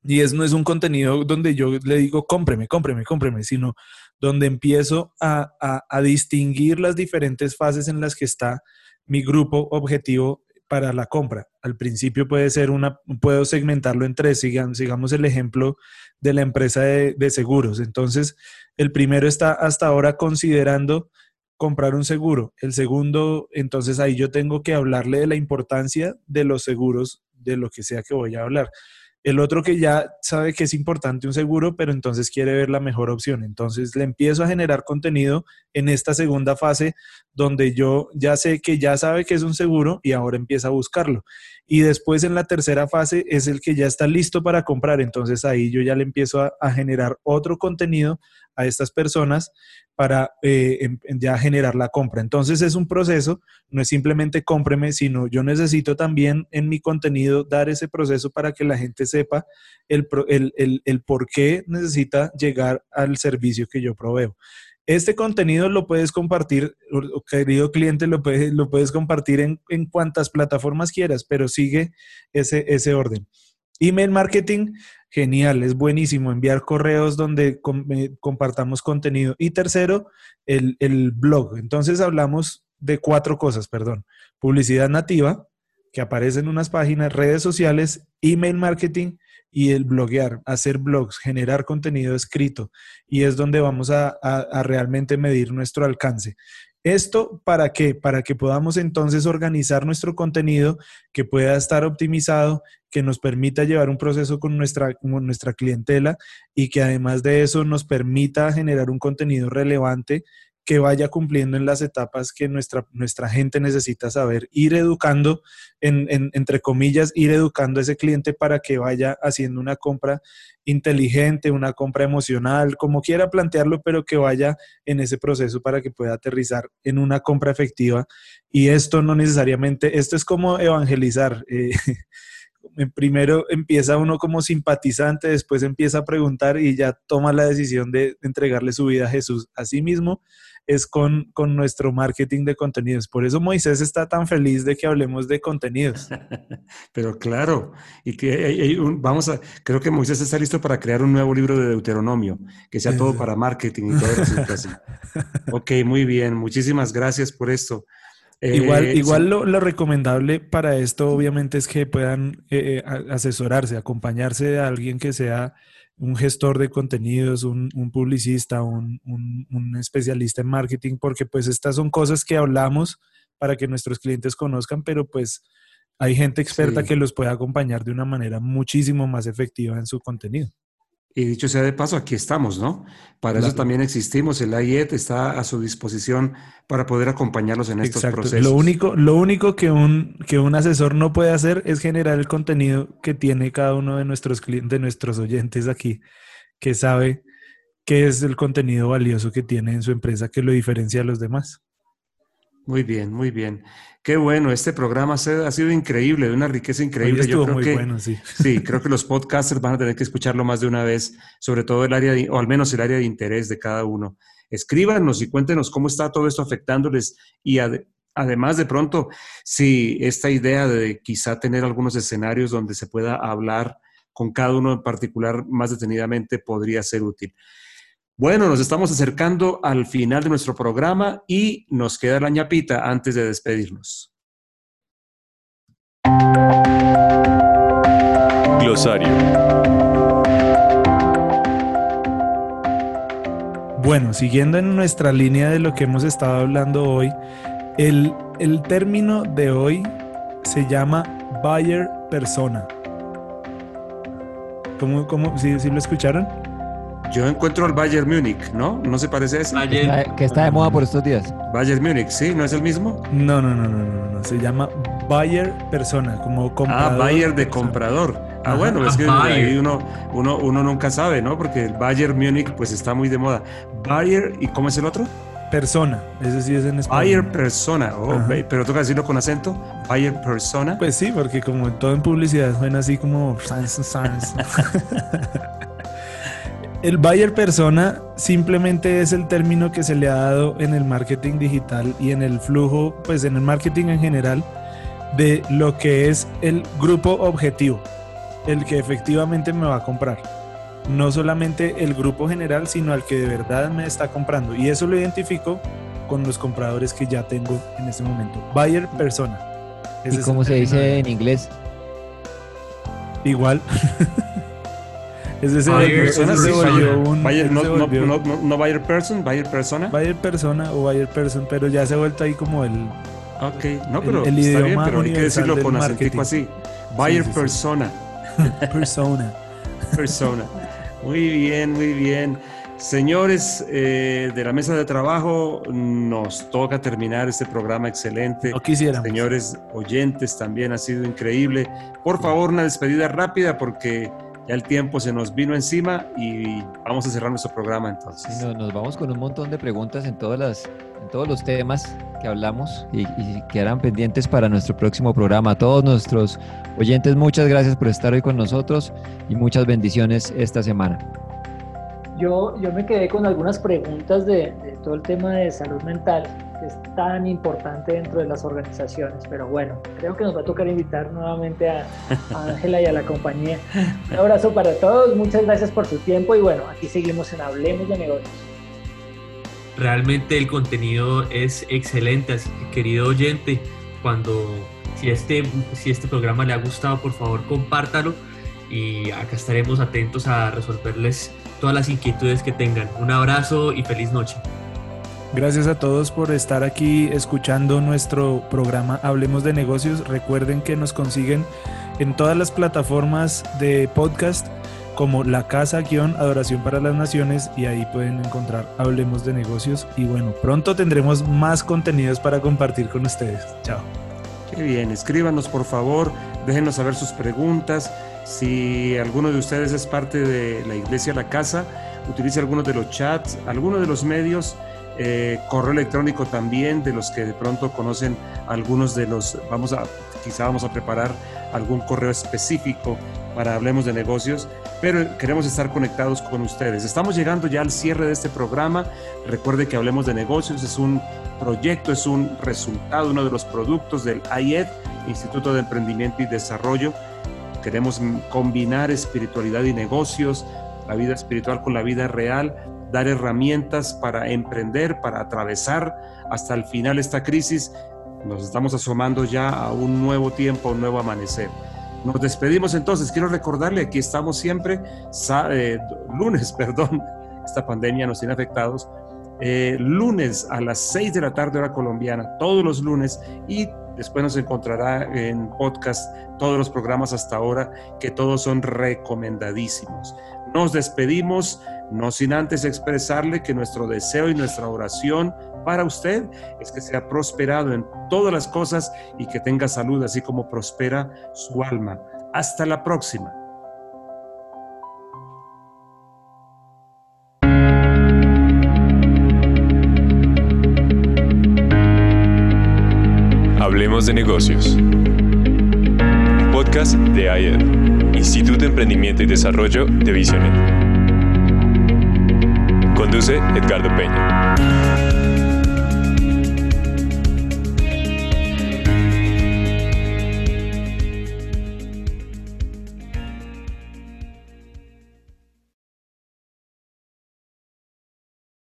Y es, no es un contenido donde yo le digo, cómpreme, cómpreme, cómpreme, sino donde empiezo a, a distinguir las diferentes fases en las que está mi grupo objetivo para la compra. Al principio puede ser una, puedo segmentarlo en tres, sigamos, el ejemplo de la empresa de, de, seguros. Entonces, el primero está hasta ahora considerando comprar un seguro. El segundo, entonces ahí yo tengo que hablarle de la importancia de los seguros, de lo que sea que voy a hablar. El otro que ya sabe que es importante un seguro, pero entonces quiere ver la mejor opción. Entonces le empiezo a generar contenido en esta segunda fase donde yo ya sé que ya sabe que es un seguro y ahora empieza a buscarlo. Y después en la tercera fase es el que ya está listo para comprar. Entonces ahí yo ya le empiezo a, a generar otro contenido a estas personas para eh, ya generar la compra. Entonces es un proceso, no es simplemente cómpreme, sino yo necesito también en mi contenido dar ese proceso para que la gente sepa el, el, el, por qué necesita llegar al servicio que yo proveo. Este contenido lo puedes compartir, querido cliente, lo puedes, lo puedes compartir en, en cuantas plataformas quieras, pero sigue ese, ese orden. Email marketing, genial, es buenísimo enviar correos donde eh, compartamos contenido. Y tercero, el, blog. Entonces hablamos de cuatro cosas, perdón. Publicidad nativa, que aparece en unas páginas, redes sociales, email marketing y el bloguear, hacer blogs, generar contenido escrito. Y es donde vamos a realmente medir nuestro alcance. ¿Esto para qué? Para que podamos entonces organizar nuestro contenido, que pueda estar optimizado, que nos permita llevar un proceso con nuestra, con nuestra clientela y que además de eso nos permita generar un contenido relevante que vaya cumpliendo en las etapas que nuestra, nuestra gente necesita saber, ir educando, en, en, entre comillas, ir educando a ese cliente para que vaya haciendo una compra inteligente, una compra emocional, como quiera plantearlo, pero que vaya en ese proceso para que pueda aterrizar en una compra efectiva. Y esto no necesariamente, esto es como evangelizar. Eh, primero empieza uno como simpatizante, después empieza a preguntar y ya toma la decisión de entregarle su vida a Jesús. Asimismo, es con, con nuestro marketing de contenidos. Por eso Moisés está tan feliz de que hablemos de contenidos. Pero claro, y que vamos a, creo que Moisés está listo para crear un nuevo libro de Deuteronomio, que sea todo para marketing y todo eso. ok, muy bien, muchísimas gracias por esto. Igual eh, igual lo, recomendable para esto obviamente es que puedan eh, eh, asesorarse, acompañarse de alguien que sea un gestor de contenidos, un, publicista, un, especialista en marketing, porque pues estas son cosas que hablamos para que nuestros clientes conozcan, pero pues hay gente experta que los puede acompañar de una manera muchísimo más efectiva en su contenido. Y dicho sea de paso, aquí estamos, ¿no? Para eso también existimos. El IET está a su disposición para poder acompañarlos en estos procesos. Lo único, lo único que, un, que un asesor no puede hacer es generar el contenido que tiene cada uno de nuestros clientes, de nuestros oyentes aquí, que sabe qué es el contenido valioso que tiene en su empresa que lo diferencia de los demás. Muy bien, muy bien. Qué bueno, este programa ha sido increíble, de una riqueza increíble. Yo creo muy que, bueno, sí. Sí, creo que los podcasters van a tener que escucharlo más de una vez, sobre todo el área, o al menos el área de interés de cada uno. Escríbanos y cuéntenos cómo está todo esto afectándoles y además de pronto, si esta idea de quizá tener algunos escenarios donde se pueda hablar con cada uno en particular más detenidamente podría ser útil. Bueno, nos estamos acercando al final de nuestro programa y nos queda la ñapita antes de despedirnos. Glosario. Bueno, siguiendo en nuestra línea de lo que hemos estado hablando hoy, el, término de hoy se llama buyer persona. ¿Cómo, cómo, sí, sí lo escucharon? Yo encuentro al Bayern Múnich, ¿no? ¿No se parece a ese? Que está, de moda por estos días. Bayern Múnich, ¿sí? ¿No es el mismo? No, no, no, no, no, no. Se llama Bayer persona, como comprador. Ah, Bayer de comprador. Ah, bueno, es que ahí uno, uno, uno nunca sabe, ¿no? Porque el Bayern Múnich pues está muy de moda. Bayer, ¿y cómo es el otro? Persona, ese sí es en español. Bayer persona, oh, pero toca decirlo con acento. Bayer persona. Pues sí, porque como todo en publicidad suena así como El buyer persona simplemente es el término que se le ha dado en el marketing digital y en el flujo, pues en el marketing en general, de lo que es el grupo objetivo, el que efectivamente me va a comprar. No solamente el grupo general, sino al que de verdad me está comprando. Y eso lo identifico con los compradores que ya tengo en este momento. Buyer persona. ¿Y cómo se dice en inglés? Igual. Es decir, buyer, persona, se volvió un. Buyer, no, no, no, no, buyer person, buyer persona. Buyer persona o buyer person, pero ya se ha vuelto ahí como el. Ok, no, pero el, está bien, pero hay que decirlo con acentico así. Buyer persona. persona. persona. Muy bien, muy bien. Señores eh, de la mesa de trabajo, nos toca terminar este programa excelente. No quisiéramos. Señores oyentes, también ha sido increíble. Por favor, una despedida rápida porque ya el tiempo se nos vino encima y vamos a cerrar nuestro programa entonces. nos vamos con un montón de preguntas en, todas las, en todos los temas que hablamos y, y quedarán pendientes para nuestro próximo programa. A todos nuestros oyentes, muchas gracias por estar hoy con nosotros y muchas bendiciones esta semana. Yo, yo me quedé con algunas preguntas de, de todo el tema de salud mental es tan importante dentro de las organizaciones. Pero bueno, creo que nos va a tocar invitar nuevamente a Ángela y a la compañía. Un abrazo para todos, muchas gracias por su tiempo y bueno, aquí seguimos en Hablemos de Negocios. Realmente el contenido es excelente, así que querido oyente, cuando si este, si este programa le ha gustado, por favor compártalo y acá estaremos atentos a resolverles todas las inquietudes que tengan. Un abrazo y feliz noche. Gracias a todos por estar aquí escuchando nuestro programa Hablemos de Negocios. Recuerden que nos consiguen en todas las plataformas de podcast como La Casa-Adoración para las Naciones y ahí pueden encontrar Hablemos de Negocios. Y bueno, pronto tendremos más contenidos para compartir con ustedes. Chao. Qué bien, escríbanos por favor, déjenos saber sus preguntas. Si alguno de ustedes es parte de la iglesia La Casa, utilice algunos de los chats, algunos de los medios eh, correo electrónico también de los que de pronto conocen algunos de los, vamos a, quizá vamos a preparar algún correo específico para Hablemos de Negocios, pero queremos estar conectados con ustedes. Estamos llegando ya al cierre de este programa. Recuerde que Hablemos de Negocios es un proyecto, es un resultado, uno de los productos del IED, Instituto de Emprendimiento y Desarrollo. Queremos combinar espiritualidad y negocios, la vida espiritual con la vida real, dar herramientas para emprender, para atravesar hasta el final esta crisis. Nos estamos asomando ya a un nuevo tiempo, un nuevo amanecer. Nos despedimos entonces. Quiero recordarle, aquí estamos siempre, eh, lunes, perdón, esta pandemia nos tiene afectados, eh, lunes a las 6 de la tarde hora colombiana, todos los lunes, y después nos encontrará en podcast todos los programas hasta ahora, que todos son recomendadísimos. Nos despedimos, no sin antes expresarle que nuestro deseo y nuestra oración para usted es que sea prosperado en todas las cosas y que tenga salud, así como prospera su alma. Hasta la próxima. Hablemos de negocios. podcast de AIED, Instituto de Emprendimiento y Desarrollo de Visionet. Conduce Edgardo Peña.